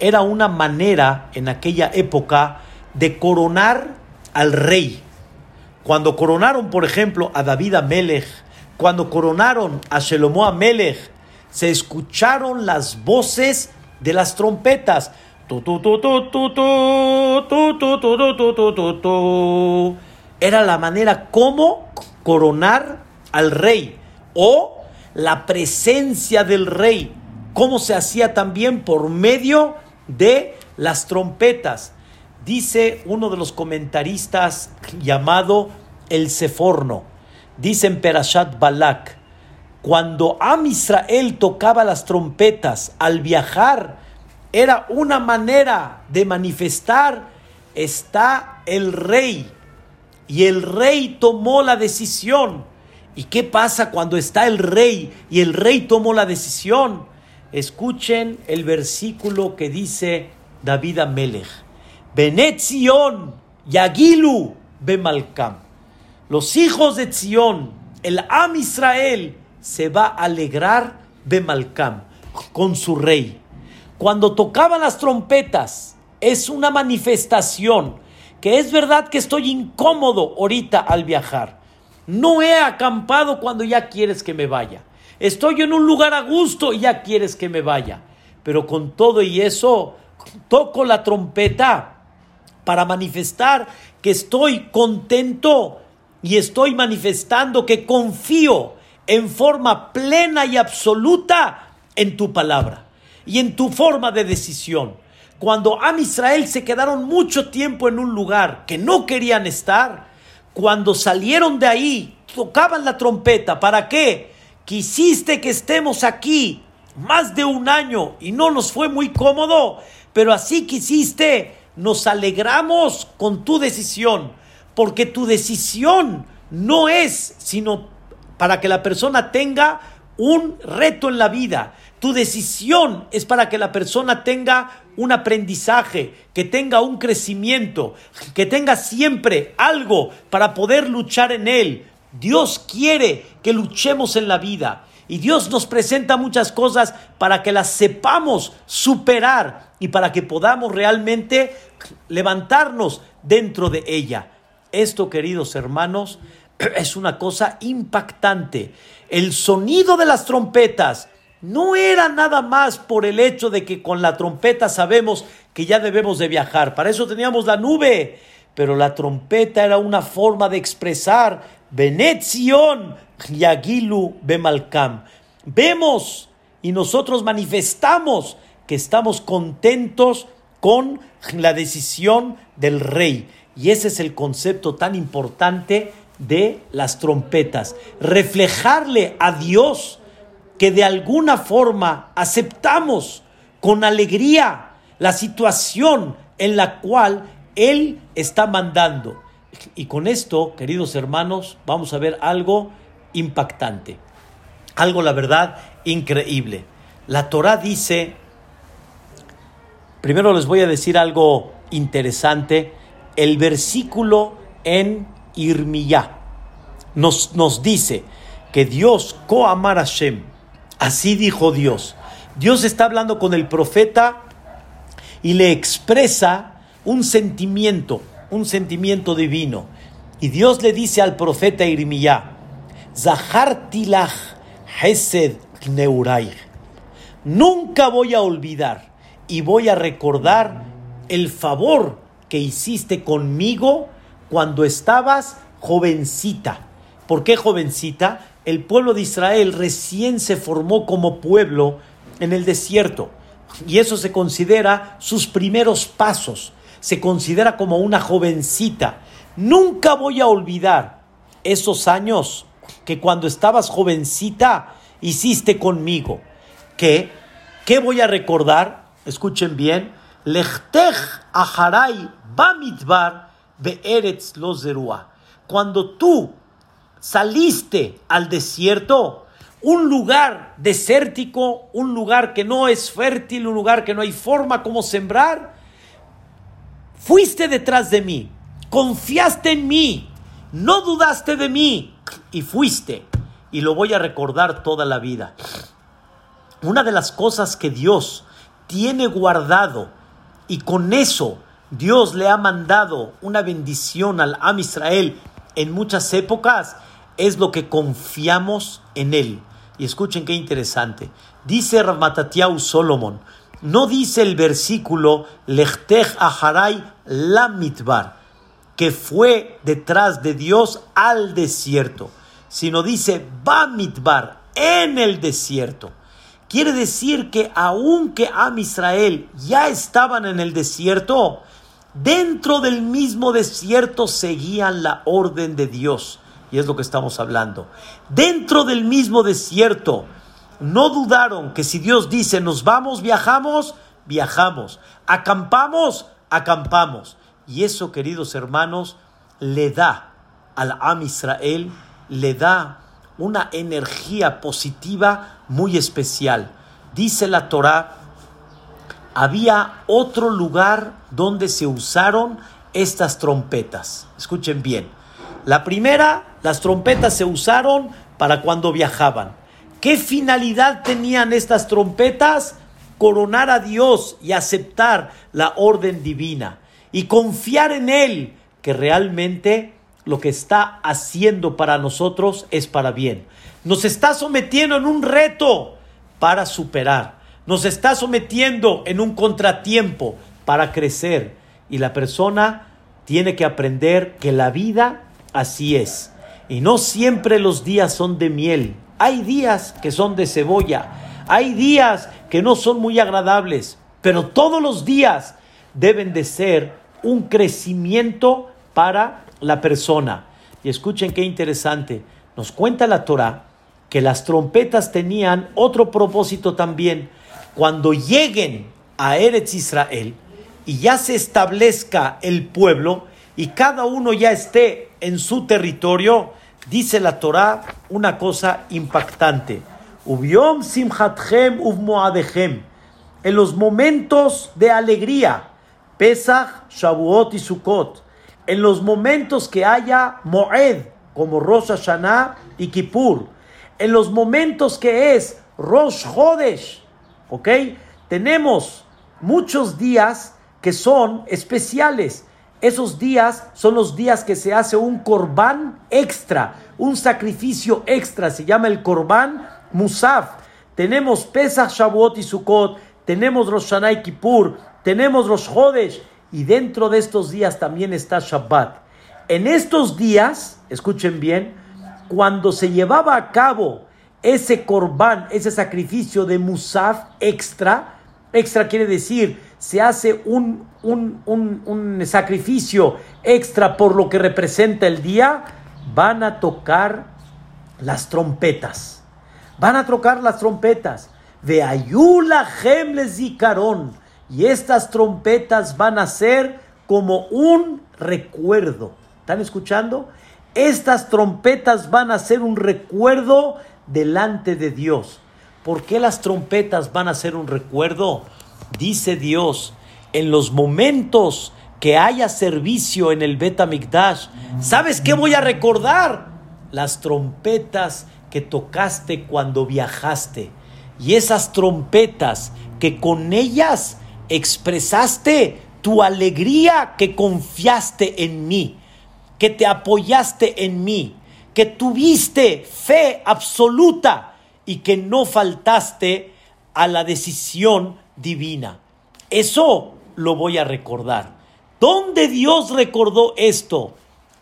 era una manera en aquella época de coronar al rey. Cuando coronaron, por ejemplo, a David Amelech, cuando coronaron a Shelomo Amelech, se escucharon las voces de las trompetas. Era la manera como coronar al rey o la presencia del rey, como se hacía también por medio de las trompetas. Dice uno de los comentaristas llamado el Seforno, dice en Perashat Balak, cuando Am Israel tocaba las trompetas al viajar, era una manera de manifestar, está el rey. Y el rey tomó la decisión. ¿Y qué pasa cuando está el rey y el rey tomó la decisión? Escuchen el versículo que dice David Amelech. Benet Zion, Yagilu, Bemalcam. Los hijos de Zion, el Am Israel, se va a alegrar Bemalcam, con su rey. Cuando tocaban las trompetas, es una manifestación que es verdad que estoy incómodo ahorita al viajar. No he acampado cuando ya quieres que me vaya. Estoy en un lugar a gusto y ya quieres que me vaya. Pero con todo y eso, toco la trompeta para manifestar que estoy contento y estoy manifestando que confío en forma plena y absoluta en tu palabra y en tu forma de decisión. Cuando Am Israel se quedaron mucho tiempo en un lugar que no querían estar, cuando salieron de ahí, tocaban la trompeta. ¿Para qué? Quisiste que estemos aquí más de un año y no nos fue muy cómodo, pero así quisiste nos alegramos con tu decisión, porque tu decisión no es sino para que la persona tenga un reto en la vida. Tu decisión es para que la persona tenga un aprendizaje, que tenga un crecimiento, que tenga siempre algo para poder luchar en él. Dios quiere que luchemos en la vida. Y Dios nos presenta muchas cosas para que las sepamos superar y para que podamos realmente levantarnos dentro de ella. Esto, queridos hermanos, es una cosa impactante. El sonido de las trompetas no era nada más por el hecho de que con la trompeta sabemos que ya debemos de viajar. Para eso teníamos la nube. Pero la trompeta era una forma de expresar Benetzion Yagilu Bemalcam. Vemos y nosotros manifestamos que estamos contentos con la decisión del rey. Y ese es el concepto tan importante de las trompetas. Reflejarle a Dios que de alguna forma aceptamos con alegría la situación en la cual Él está mandando. Y con esto, queridos hermanos, vamos a ver algo impactante. Algo, la verdad, increíble. La Torah dice Primero les voy a decir algo interesante. El versículo en Irmiyá nos, nos dice que Dios, Koamar Hashem, así dijo Dios. Dios está hablando con el profeta y le expresa un sentimiento, un sentimiento divino. Y Dios le dice al profeta Irmiyá, Zahar tilach hesed Nunca voy a olvidar y voy a recordar el favor que hiciste conmigo cuando estabas jovencita. ¿Por qué jovencita? El pueblo de Israel recién se formó como pueblo en el desierto y eso se considera sus primeros pasos. Se considera como una jovencita. Nunca voy a olvidar esos años que cuando estabas jovencita hiciste conmigo. ¿Qué? ¿Qué voy a recordar? Escuchen bien. Lechtech aharay bamidbar be'eretz lozerua. Cuando tú saliste al desierto, un lugar desértico, un lugar que no es fértil, un lugar que no hay forma como sembrar, fuiste detrás de mí, confiaste en mí, no dudaste de mí y fuiste. Y lo voy a recordar toda la vida. Una de las cosas que Dios tiene guardado y con eso Dios le ha mandado una bendición al Am Israel en muchas épocas es lo que confiamos en él. Y escuchen qué interesante. Dice Ramatatiau Solomon, no dice el versículo Lechtech Aharay la mitbar, que fue detrás de Dios al desierto, sino dice va mitbar, en el desierto. Quiere decir que aunque Am Israel ya estaban en el desierto, dentro del mismo desierto seguían la orden de Dios. Y es lo que estamos hablando. Dentro del mismo desierto, no dudaron que si Dios dice nos vamos, viajamos, viajamos. Acampamos, acampamos. Y eso, queridos hermanos, le da al Am Israel, le da una energía positiva muy especial. Dice la Torah, había otro lugar donde se usaron estas trompetas. Escuchen bien. La primera, las trompetas se usaron para cuando viajaban. ¿Qué finalidad tenían estas trompetas? Coronar a Dios y aceptar la orden divina y confiar en Él, que realmente lo que está haciendo para nosotros es para bien. Nos está sometiendo en un reto para superar. Nos está sometiendo en un contratiempo para crecer. Y la persona tiene que aprender que la vida así es. Y no siempre los días son de miel. Hay días que son de cebolla. Hay días que no son muy agradables. Pero todos los días deben de ser un crecimiento para la persona. Y escuchen qué interesante. Nos cuenta la Torah que las trompetas tenían otro propósito también. Cuando lleguen a Eretz Israel y ya se establezca el pueblo y cada uno ya esté en su territorio, dice la Torah una cosa impactante. Ubiom. En los momentos de alegría, Pesach, Shavuot y Sukkot. En los momentos que haya Moed, como Rosh Hashanah y Kippur. En los momentos que es Rosh Hodesh. ¿Ok? Tenemos muchos días que son especiales. Esos días son los días que se hace un corbán extra, un sacrificio extra, se llama el corbán musaf. Tenemos Pesach, Shavuot y Sukkot, tenemos Rosh Hashanah y Kippur, tenemos los Jodesh y dentro de estos días también está Shabbat. En estos días, escuchen bien, cuando se llevaba a cabo ese corbán, ese sacrificio de musaf extra, extra quiere decir se hace un, un, sacrificio extra por lo que representa el día, van a tocar las trompetas. Van a tocar las trompetas. De Ayula Zikaron. Y estas trompetas van a ser como un recuerdo. ¿Están escuchando? Estas trompetas van a ser un recuerdo delante de Dios. ¿Por qué las trompetas van a ser un recuerdo? Dice Dios, en los momentos que haya servicio en el Betamikdash, ¿sabes qué voy a recordar? Las trompetas que tocaste cuando viajaste y esas trompetas que con ellas expresaste tu alegría que confiaste en mí, que te apoyaste en mí, que tuviste fe absoluta y que no faltaste a la decisión divina. Eso lo voy a recordar. ¿Dónde Dios recordó esto?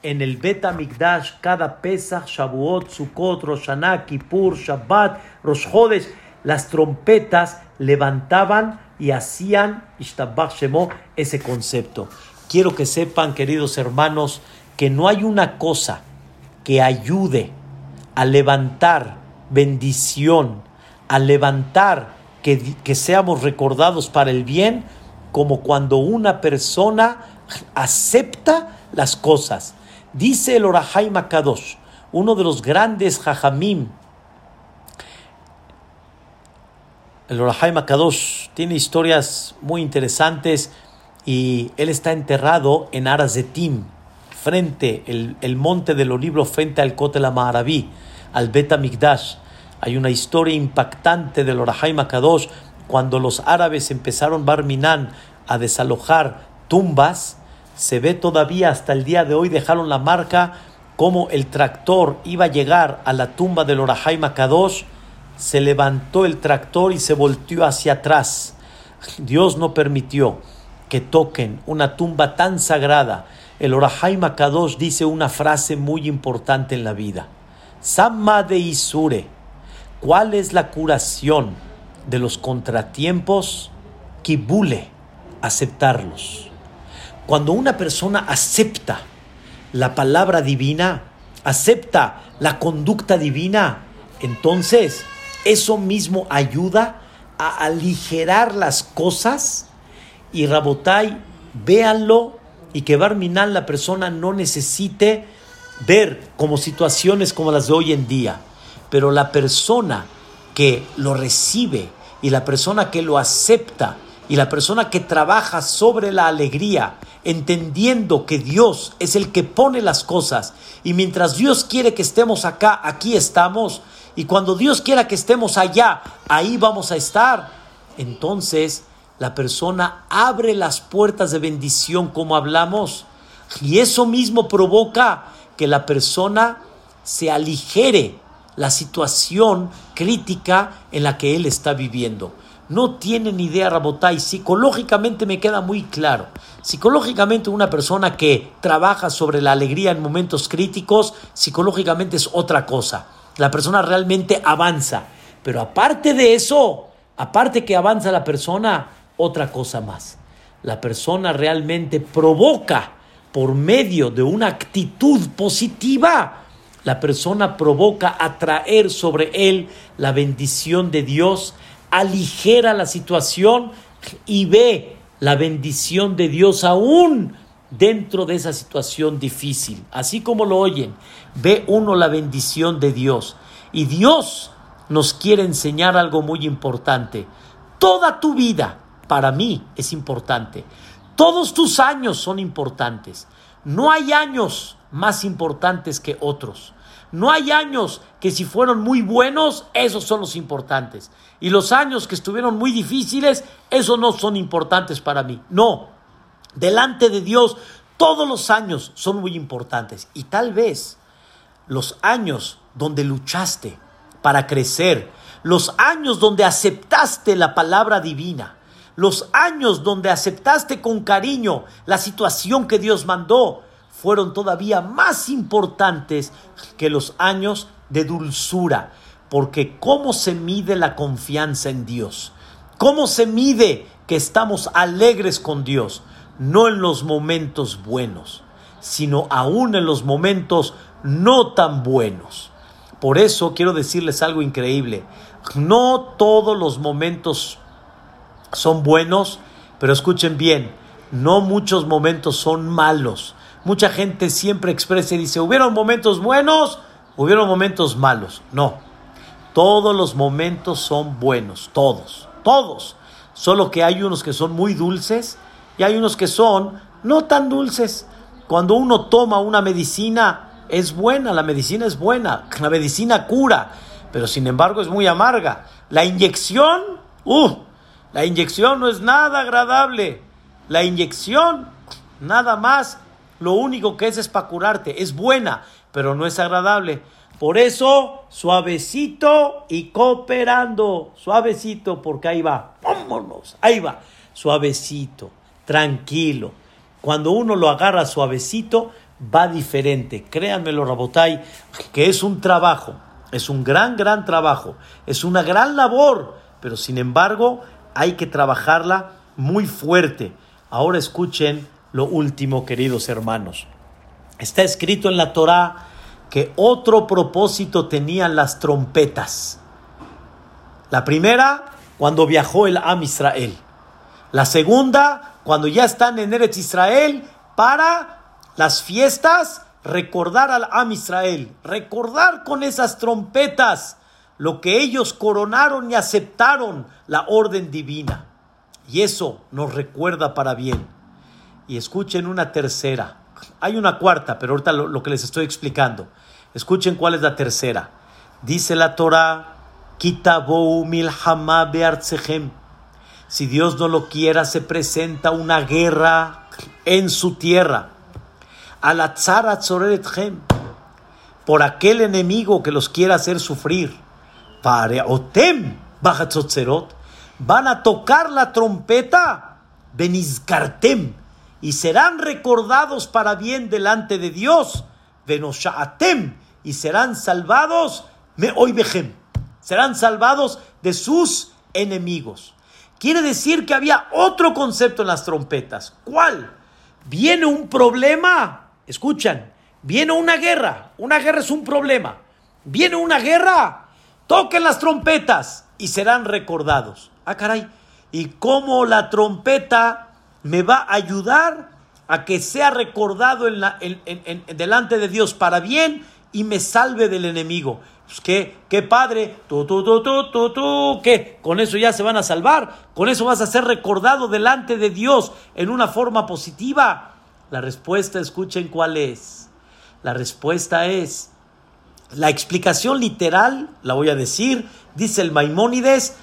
En el Bet Mikdash, cada Pesach, Shavuot, Sukkot, Rosh Hashanah, Kippur, Shabbat, Rosh Hodesh, las trompetas levantaban y hacían Ishtabach Shemo ese concepto. Quiero que sepan, queridos hermanos, que no hay una cosa que ayude a levantar bendición, a levantar que, seamos recordados para el bien, como cuando una persona acepta las cosas. Dice el Orahai Makadosh, uno de los grandes Jajamim, el Orahai Makadosh tiene historias muy interesantes y él está enterrado en Arazetim, frente, el, el monte del Olibro, frente al Kotel Maraví, al Bet Mikdash. Hay una historia impactante del Orahai Makadosh cuando los árabes empezaron Barminan a desalojar tumbas. Se ve todavía hasta el día de hoy, dejaron la marca como el tractor iba a llegar a la tumba del Orahai Makadosh. Se levantó el tractor y se volteó hacia atrás. Dios no permitió que toquen una tumba tan sagrada. El Orahai Makadosh dice una frase muy importante en la vida. Samma de Isure. ¿Cuál es la curación de los contratiempos? Kibule, aceptarlos. Cuando una persona acepta la palabra divina, acepta la conducta divina, entonces eso mismo ayuda a aligerar las cosas y Rabotai, véanlo y que Barminal la persona no necesite ver como situaciones como las de hoy en día, pero la persona que lo recibe y la persona que lo acepta y la persona que trabaja sobre la alegría, entendiendo que Dios es el que pone las cosas y mientras Dios quiere que estemos acá, aquí estamos y cuando Dios quiera que estemos allá, ahí vamos a estar, entonces la persona abre las puertas de bendición como hablamos y eso mismo provoca que la persona se aligere la situación crítica en la que él está viviendo. No tienen idea, Rabotay. Psicológicamente me queda muy claro. Psicológicamente una persona que trabaja sobre la alegría en momentos críticos, psicológicamente es otra cosa. La persona realmente avanza. Pero aparte de eso, aparte que avanza la persona, otra cosa más. La persona realmente provoca por medio de una actitud positiva, la persona provoca atraer sobre él la bendición de Dios, aligera la situación y ve la bendición de Dios aún dentro de esa situación difícil. Así como lo oyen, ve uno la bendición de Dios. Y Dios nos quiere enseñar algo muy importante. Toda tu vida, para mí es importante. Todos tus años son importantes. No hay años más importantes que otros. No hay años que si fueron muy buenos, esos son los importantes. Y los años que estuvieron muy difíciles, esos no son importantes para mí. No. Delante de Dios, todos los años son muy importantes. Y tal vez los años donde luchaste para crecer, los años donde aceptaste la palabra divina, los años donde aceptaste con cariño la situación que Dios mandó fueron todavía más importantes que los años de dulzura, porque ¿cómo se mide la confianza en Dios? ¿Cómo se mide que estamos alegres con Dios? No en los momentos buenos, sino aún en los momentos no tan buenos. Por eso quiero decirles algo increíble. No todos los momentos son buenos, pero escuchen bien, no muchos momentos son malos. Mucha gente siempre expresa y dice, hubieron momentos buenos, hubieron momentos malos. No, todos los momentos son buenos, todos, todos. Solo que hay unos que son muy dulces y hay unos que son no tan dulces. Cuando uno toma una medicina, es buena, la medicina es buena, la medicina cura, pero sin embargo es muy amarga. La inyección, uh, la inyección no es nada agradable. La inyección, nada más, lo único que es es para curarte. Es buena, pero no es agradable. Por eso, suavecito y cooperando. Suavecito, porque ahí va. Vámonos, ahí va. Suavecito, tranquilo. Cuando uno lo agarra suavecito, va diferente. Créanmelo, Rabotay, que es un trabajo. Es un gran, gran trabajo. Es una gran labor. Pero sin embargo, hay que trabajarla muy fuerte. Ahora escuchen lo último, queridos hermanos. Está escrito en la Torá que otro propósito tenían las trompetas. La primera, cuando viajó el Am Israel. La segunda, cuando ya están en Eretz Israel, para las fiestas, recordar al Am Israel, recordar con esas trompetas lo que ellos coronaron y aceptaron la orden divina. Y eso nos recuerda para bien. Y escuchen una tercera. Hay una cuarta, pero ahorita lo, que les estoy explicando. Escuchen cuál es la tercera. Dice la Torah, Kitabou. Si Dios no lo quiera, se presenta una guerra en su tierra. Por aquel enemigo que los quiera hacer sufrir. Para otem van a tocar la trompeta, benizkartem, y serán recordados para bien delante de Dios, venoshaatem, y serán salvados, me oibejem, serán salvados de sus enemigos. Quiere decir que había otro concepto en las trompetas. ¿Cuál? Viene un problema, escuchan, viene una guerra, una guerra es un problema, viene una guerra, toquen las trompetas y serán recordados. Ah, caray. ¿Y cómo la trompeta me va a ayudar a que sea recordado en la, en, delante de Dios para bien y me salve del enemigo? Pues qué, qué padre, tú, tú, tú, tú, tú, tú, ¿qué? Con eso ya se van a salvar, con eso vas a ser recordado delante de Dios en una forma positiva. La respuesta, escuchen cuál es. La respuesta es, la explicación literal, la voy a decir, dice el Maimónides,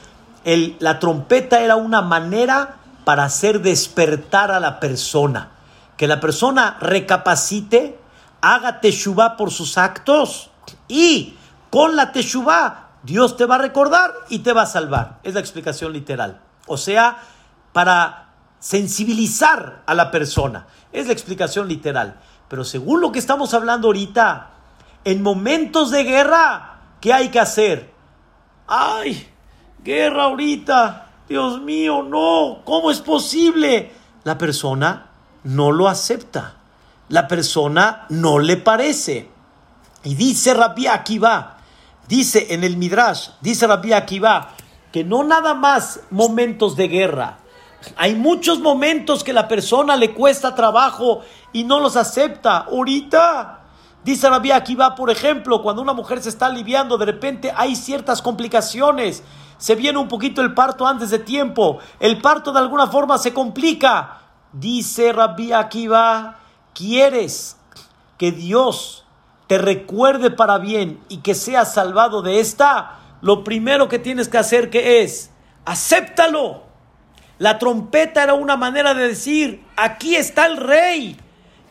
la trompeta era una manera para hacer despertar a la persona. Que la persona recapacite, haga teshuvah por sus actos y con la teshuvah Dios te va a recordar y te va a salvar. Es la explicación literal. O sea, para sensibilizar a la persona. Es la explicación literal. Pero según lo que estamos hablando ahorita, en momentos de guerra, ¿qué hay que hacer? ¡Ay! guerra ahorita, Dios mío, no, ¿cómo es posible? La persona no lo acepta, la persona no le parece. Y dice Rabbi Akiva, dice en el Midrash, dice Rabbi Akiva, que no nada más momentos de guerra, hay muchos momentos que la persona le cuesta trabajo y no los acepta. Ahorita, dice Rabbi Akiva, por ejemplo, cuando una mujer se está aliviando, de repente hay ciertas complicaciones se viene un poquito el parto antes de tiempo, el parto de alguna forma se complica. Dice Rabbi Akiva, ¿quieres que Dios te recuerde para bien y que seas salvado de esta? Lo primero que tienes que hacer que es, acéptalo. La trompeta era una manera de decir, aquí está el rey.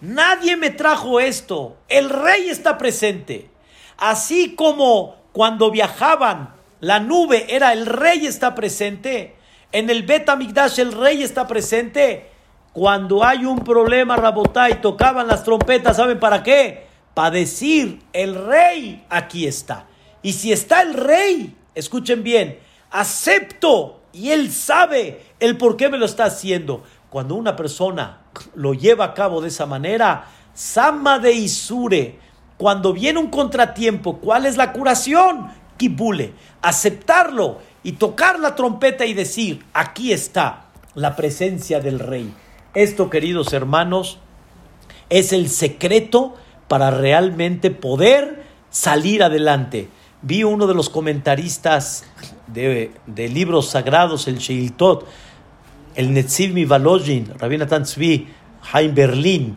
Nadie me trajo esto. El rey está presente. Así como cuando viajaban la nube era el rey está presente. En el Bet Amigdash el rey está presente. Cuando hay un problema, Rabotai, tocaban las trompetas, ¿saben para qué? Para decir, el rey aquí está. Y si está el rey, escuchen bien, acepto y él sabe el por qué me lo está haciendo. Cuando una persona lo lleva a cabo de esa manera, Sama de Isure, cuando viene un contratiempo, ¿cuál es la curación? Kibule aceptarlo y tocar la trompeta y decir, aquí está la presencia del rey. Esto, queridos hermanos, es el secreto para realmente poder salir adelante. Vi uno de los comentaristas de, libros sagrados, el Sheiltot, el Netziv Mivalojin, Rabbi Natan Tzvi, Haim Berlin,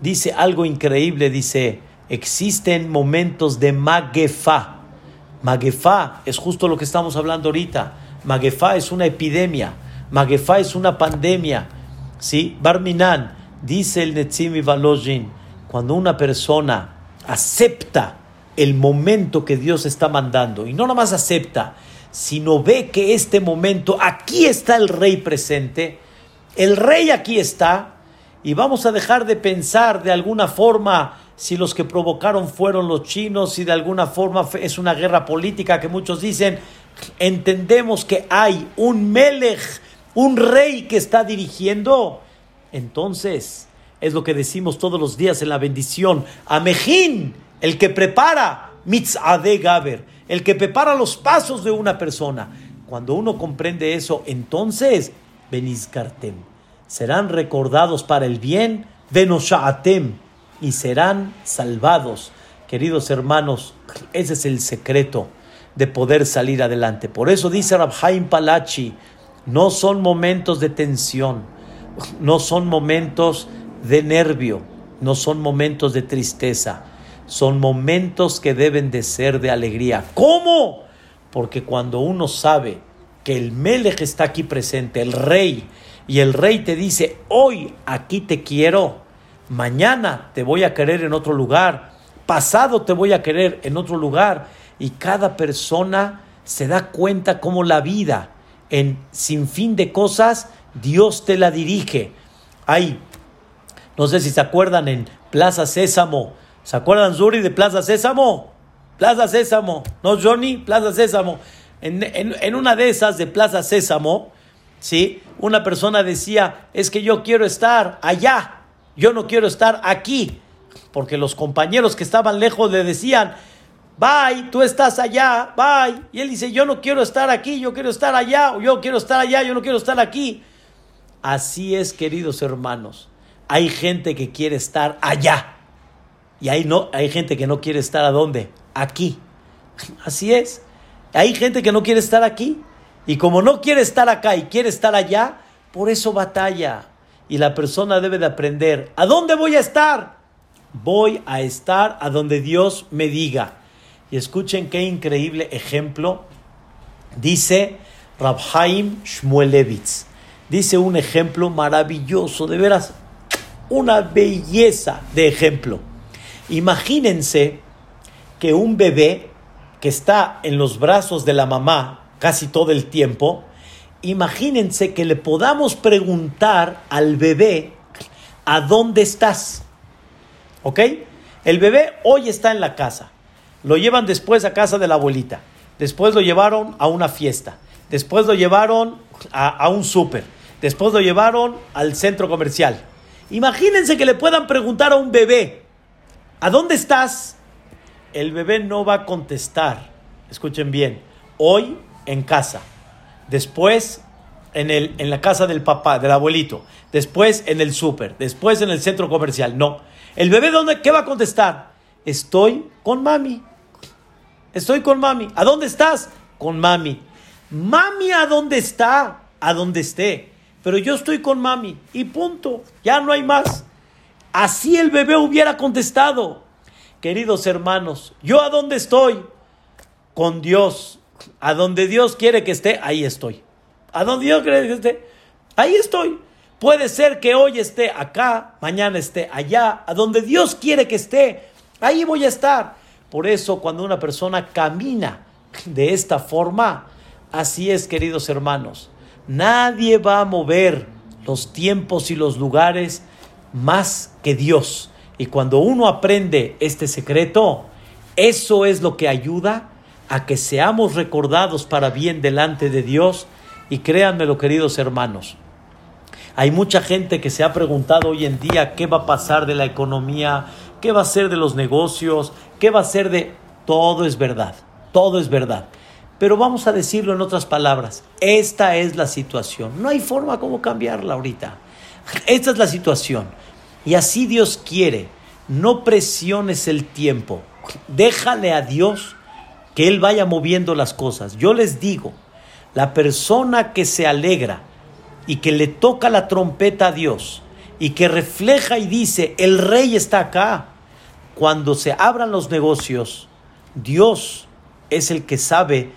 dice algo increíble, dice, existen momentos de magefa, Magefa es justo lo que estamos hablando ahorita. Magefa es una epidemia. Magefa es una pandemia. ¿Sí? Barminan, dice el Netzimi Valojin, cuando una persona acepta el momento que Dios está mandando, y no nada más acepta, sino ve que este momento, aquí está el rey presente, el rey aquí está, y vamos a dejar de pensar de alguna forma si los que provocaron fueron los chinos, si de alguna forma es una guerra política que muchos dicen, entendemos que hay un melech, un rey que está dirigiendo, entonces es lo que decimos todos los días en la bendición. Amejín, el que prepara, mitzade gaber, el que prepara los pasos de una persona. Cuando uno comprende eso, entonces, benizkartem, serán recordados para el bien, venoshaatem, y serán salvados. Queridos hermanos, ese es el secreto de poder salir adelante. Por eso dice Rabhaim Palachi, no son momentos de tensión, no son momentos de nervio, no son momentos de tristeza, son momentos que deben de ser de alegría. ¿Cómo? Porque cuando uno sabe que el Melech está aquí presente, el rey, y el rey te dice, hoy aquí te quiero, mañana te voy a querer en otro lugar, pasado te voy a querer en otro lugar, y cada persona se da cuenta cómo la vida en sin fin de cosas, Dios te la dirige. Hay no sé si se acuerdan en Plaza Sésamo. ¿Se acuerdan, Zuri, de Plaza Sésamo? Plaza Sésamo. ¿No, Johnny? Plaza Sésamo. En, una de esas de Plaza Sésamo, ¿sí? Una persona decía, es que yo quiero estar allá. Yo no quiero estar aquí. Porque los compañeros que estaban lejos le decían, bye, tú estás allá, bye. Y él dice, yo no quiero estar aquí, yo quiero estar allá, o yo quiero estar allá, yo no quiero estar aquí. Así es, queridos hermanos hay gente que quiere estar allá. Y hay, no, hay gente que no quiere estar a dónde? Aquí. Así es. Hay gente que no quiere estar aquí. Y como no quiere estar acá y quiere estar allá, por eso batalla. Y la persona debe de aprender, ¿a dónde voy a estar? Voy a estar a donde Dios me diga. Y escuchen qué increíble ejemplo. Dice Rabhaim Shmuelevitz. Dice un ejemplo maravilloso, de veras, una belleza de ejemplo. Imagínense que un bebé que está en los brazos de la mamá casi todo el tiempo, imagínense que le podamos preguntar al bebé, ¿a dónde estás? ¿Ok? El bebé hoy está en la casa, lo llevan después a casa de la abuelita, después lo llevaron a una fiesta, después lo llevaron a, un súper, después lo llevaron al centro comercial, Imagínense que le puedan preguntar a un bebé, ¿a dónde estás? El bebé no va a contestar. Escuchen bien, hoy en casa, después en, el, en la casa del papá, del abuelito, después en el súper, después en el centro comercial. No. El bebé, ¿dónde, ¿qué va a contestar? Estoy con mami. Estoy con mami. ¿A dónde estás? Con mami. Mami, ¿a dónde está? A dónde esté pero yo estoy con mami y punto, ya no hay más. Así el bebé hubiera contestado, queridos hermanos, ¿yo a dónde estoy? Con Dios, a donde Dios quiere que esté, ahí estoy. A donde Dios quiere que esté, ahí estoy. Puede ser que hoy esté acá, mañana esté allá, a donde Dios quiere que esté, ahí voy a estar. Por eso cuando una persona camina de esta forma, así es, queridos hermanos. Nadie va a mover los tiempos y los lugares más que Dios. Y cuando uno aprende este secreto, eso es lo que ayuda a que seamos recordados para bien delante de Dios. Y créanmelo, queridos hermanos, hay mucha gente que se ha preguntado hoy en día qué va a pasar de la economía, qué va a ser de los negocios, qué va a ser de... Todo es verdad, todo es verdad. Pero vamos a decirlo en otras palabras, esta es la situación. No hay forma como cambiarla ahorita. Esta es la situación. Y así Dios quiere. No presiones el tiempo. Déjale a Dios que Él vaya moviendo las cosas. Yo les digo, la persona que se alegra y que le toca la trompeta a Dios y que refleja y dice, el rey está acá, cuando se abran los negocios, Dios es el que sabe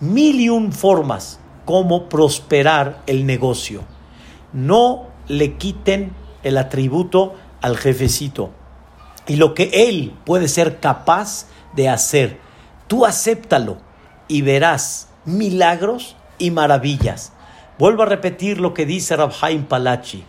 mil y un formas cómo prosperar el negocio. No le quiten el atributo al jefecito. Y lo que él puede ser capaz de hacer, tú acéptalo y verás milagros y maravillas. Vuelvo a repetir lo que dice Rabhaim Palachi.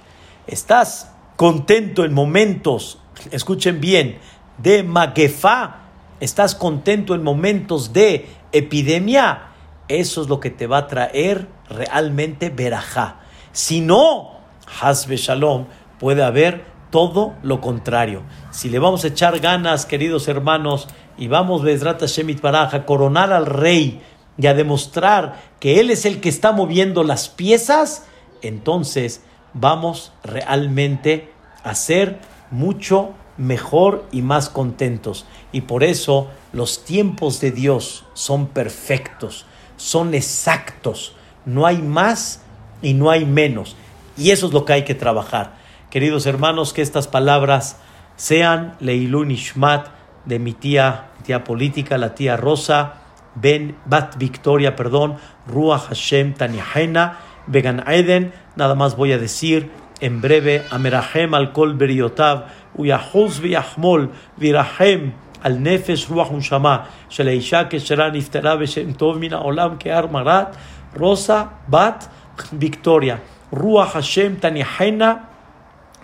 Estás contento en momentos, escuchen bien, de maguefa, estás contento en momentos de epidemia eso es lo que te va a traer realmente verajá. Si no, Hasbe Shalom, puede haber todo lo contrario. Si le vamos a echar ganas, queridos hermanos, y vamos, Bezrat Shemit Baraj, a coronar al rey y a demostrar que él es el que está moviendo las piezas, entonces vamos realmente a ser mucho mejor y más contentos. Y por eso los tiempos de Dios son perfectos, son exactos. No hay más y no hay menos. Y eso es lo que hay que trabajar. Queridos hermanos, que estas palabras sean Leilun Ishmat de mi tía, tía política, la tía Rosa, Ben Bat Victoria, perdón, Ruach Hashem Tanihena, Began Eden. Nada más voy a decir en breve, Amerahem al Kol Beriotav, Uyahuz Viahmol, Virahem al Nefesh Ruach Unshama, Sheleisha Keshera Niftera Beshem Tov Mina Olam Kear Marat, Rosa Bat Victoria, Ruach Hashem Tanihena,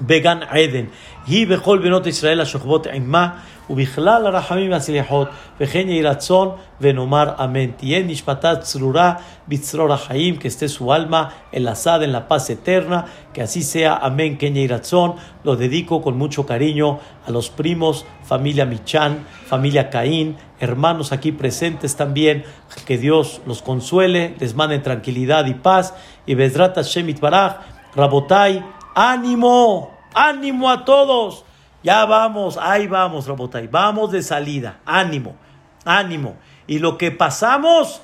Began Eden. היא בכל בנות ישראל השוכבות עמה, ובכלל הרחמים והסליחות, וכן יהי רצון ונאמר אמן. תהיה נשמתה צרורה בצרור החיים, que esté su alma enlazada en la paz eterna, que así sea, amén, que yehí razón. Lo dedico con mucho cariño a los primos, familia Michan, familia Caín, hermanos aquí presentes también, que Dios los consuele, les mande tranquilidad y paz, y Bezrat Shemit Baraj, Rabotai, ánimo, ánimo a todos. Ya vamos, ahí vamos, Robotay, vamos de salida, ánimo, ánimo. Y lo que pasamos,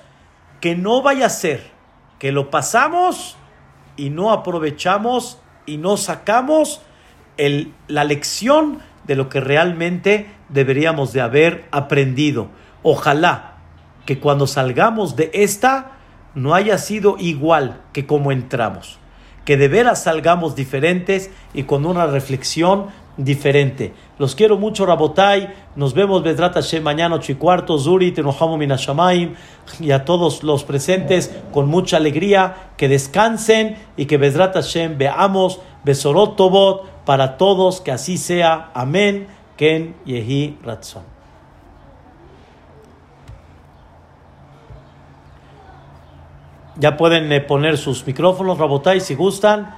que no vaya a ser, que lo pasamos y no aprovechamos y no sacamos la lección de lo que realmente deberíamos de haber aprendido. Ojalá que cuando salgamos de esta no haya sido igual que como entramos que de veras salgamos diferentes y con una reflexión diferente. Los quiero mucho, Rabotai. Nos vemos, Bedrat Hashem, mañana, ocho y cuarto. Zuri, Tenohamu Minashamaim. Y a todos los presentes, con mucha alegría, que descansen y que Bedrat Hashem veamos Besorot Tobot para todos, que así sea. Amén. Ken Yehi Ratzon. Ya pueden eh, poner sus micrófonos, Rabotay, si gustan.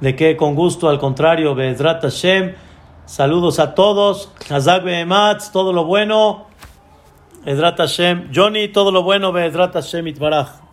De que con gusto, al contrario, Bezrat Hashem. Saludos a todos. Hazak Behematz, todo lo bueno. Bezrat Hashem. Johnny, todo lo bueno. Bezrat Hashem Itbaraj.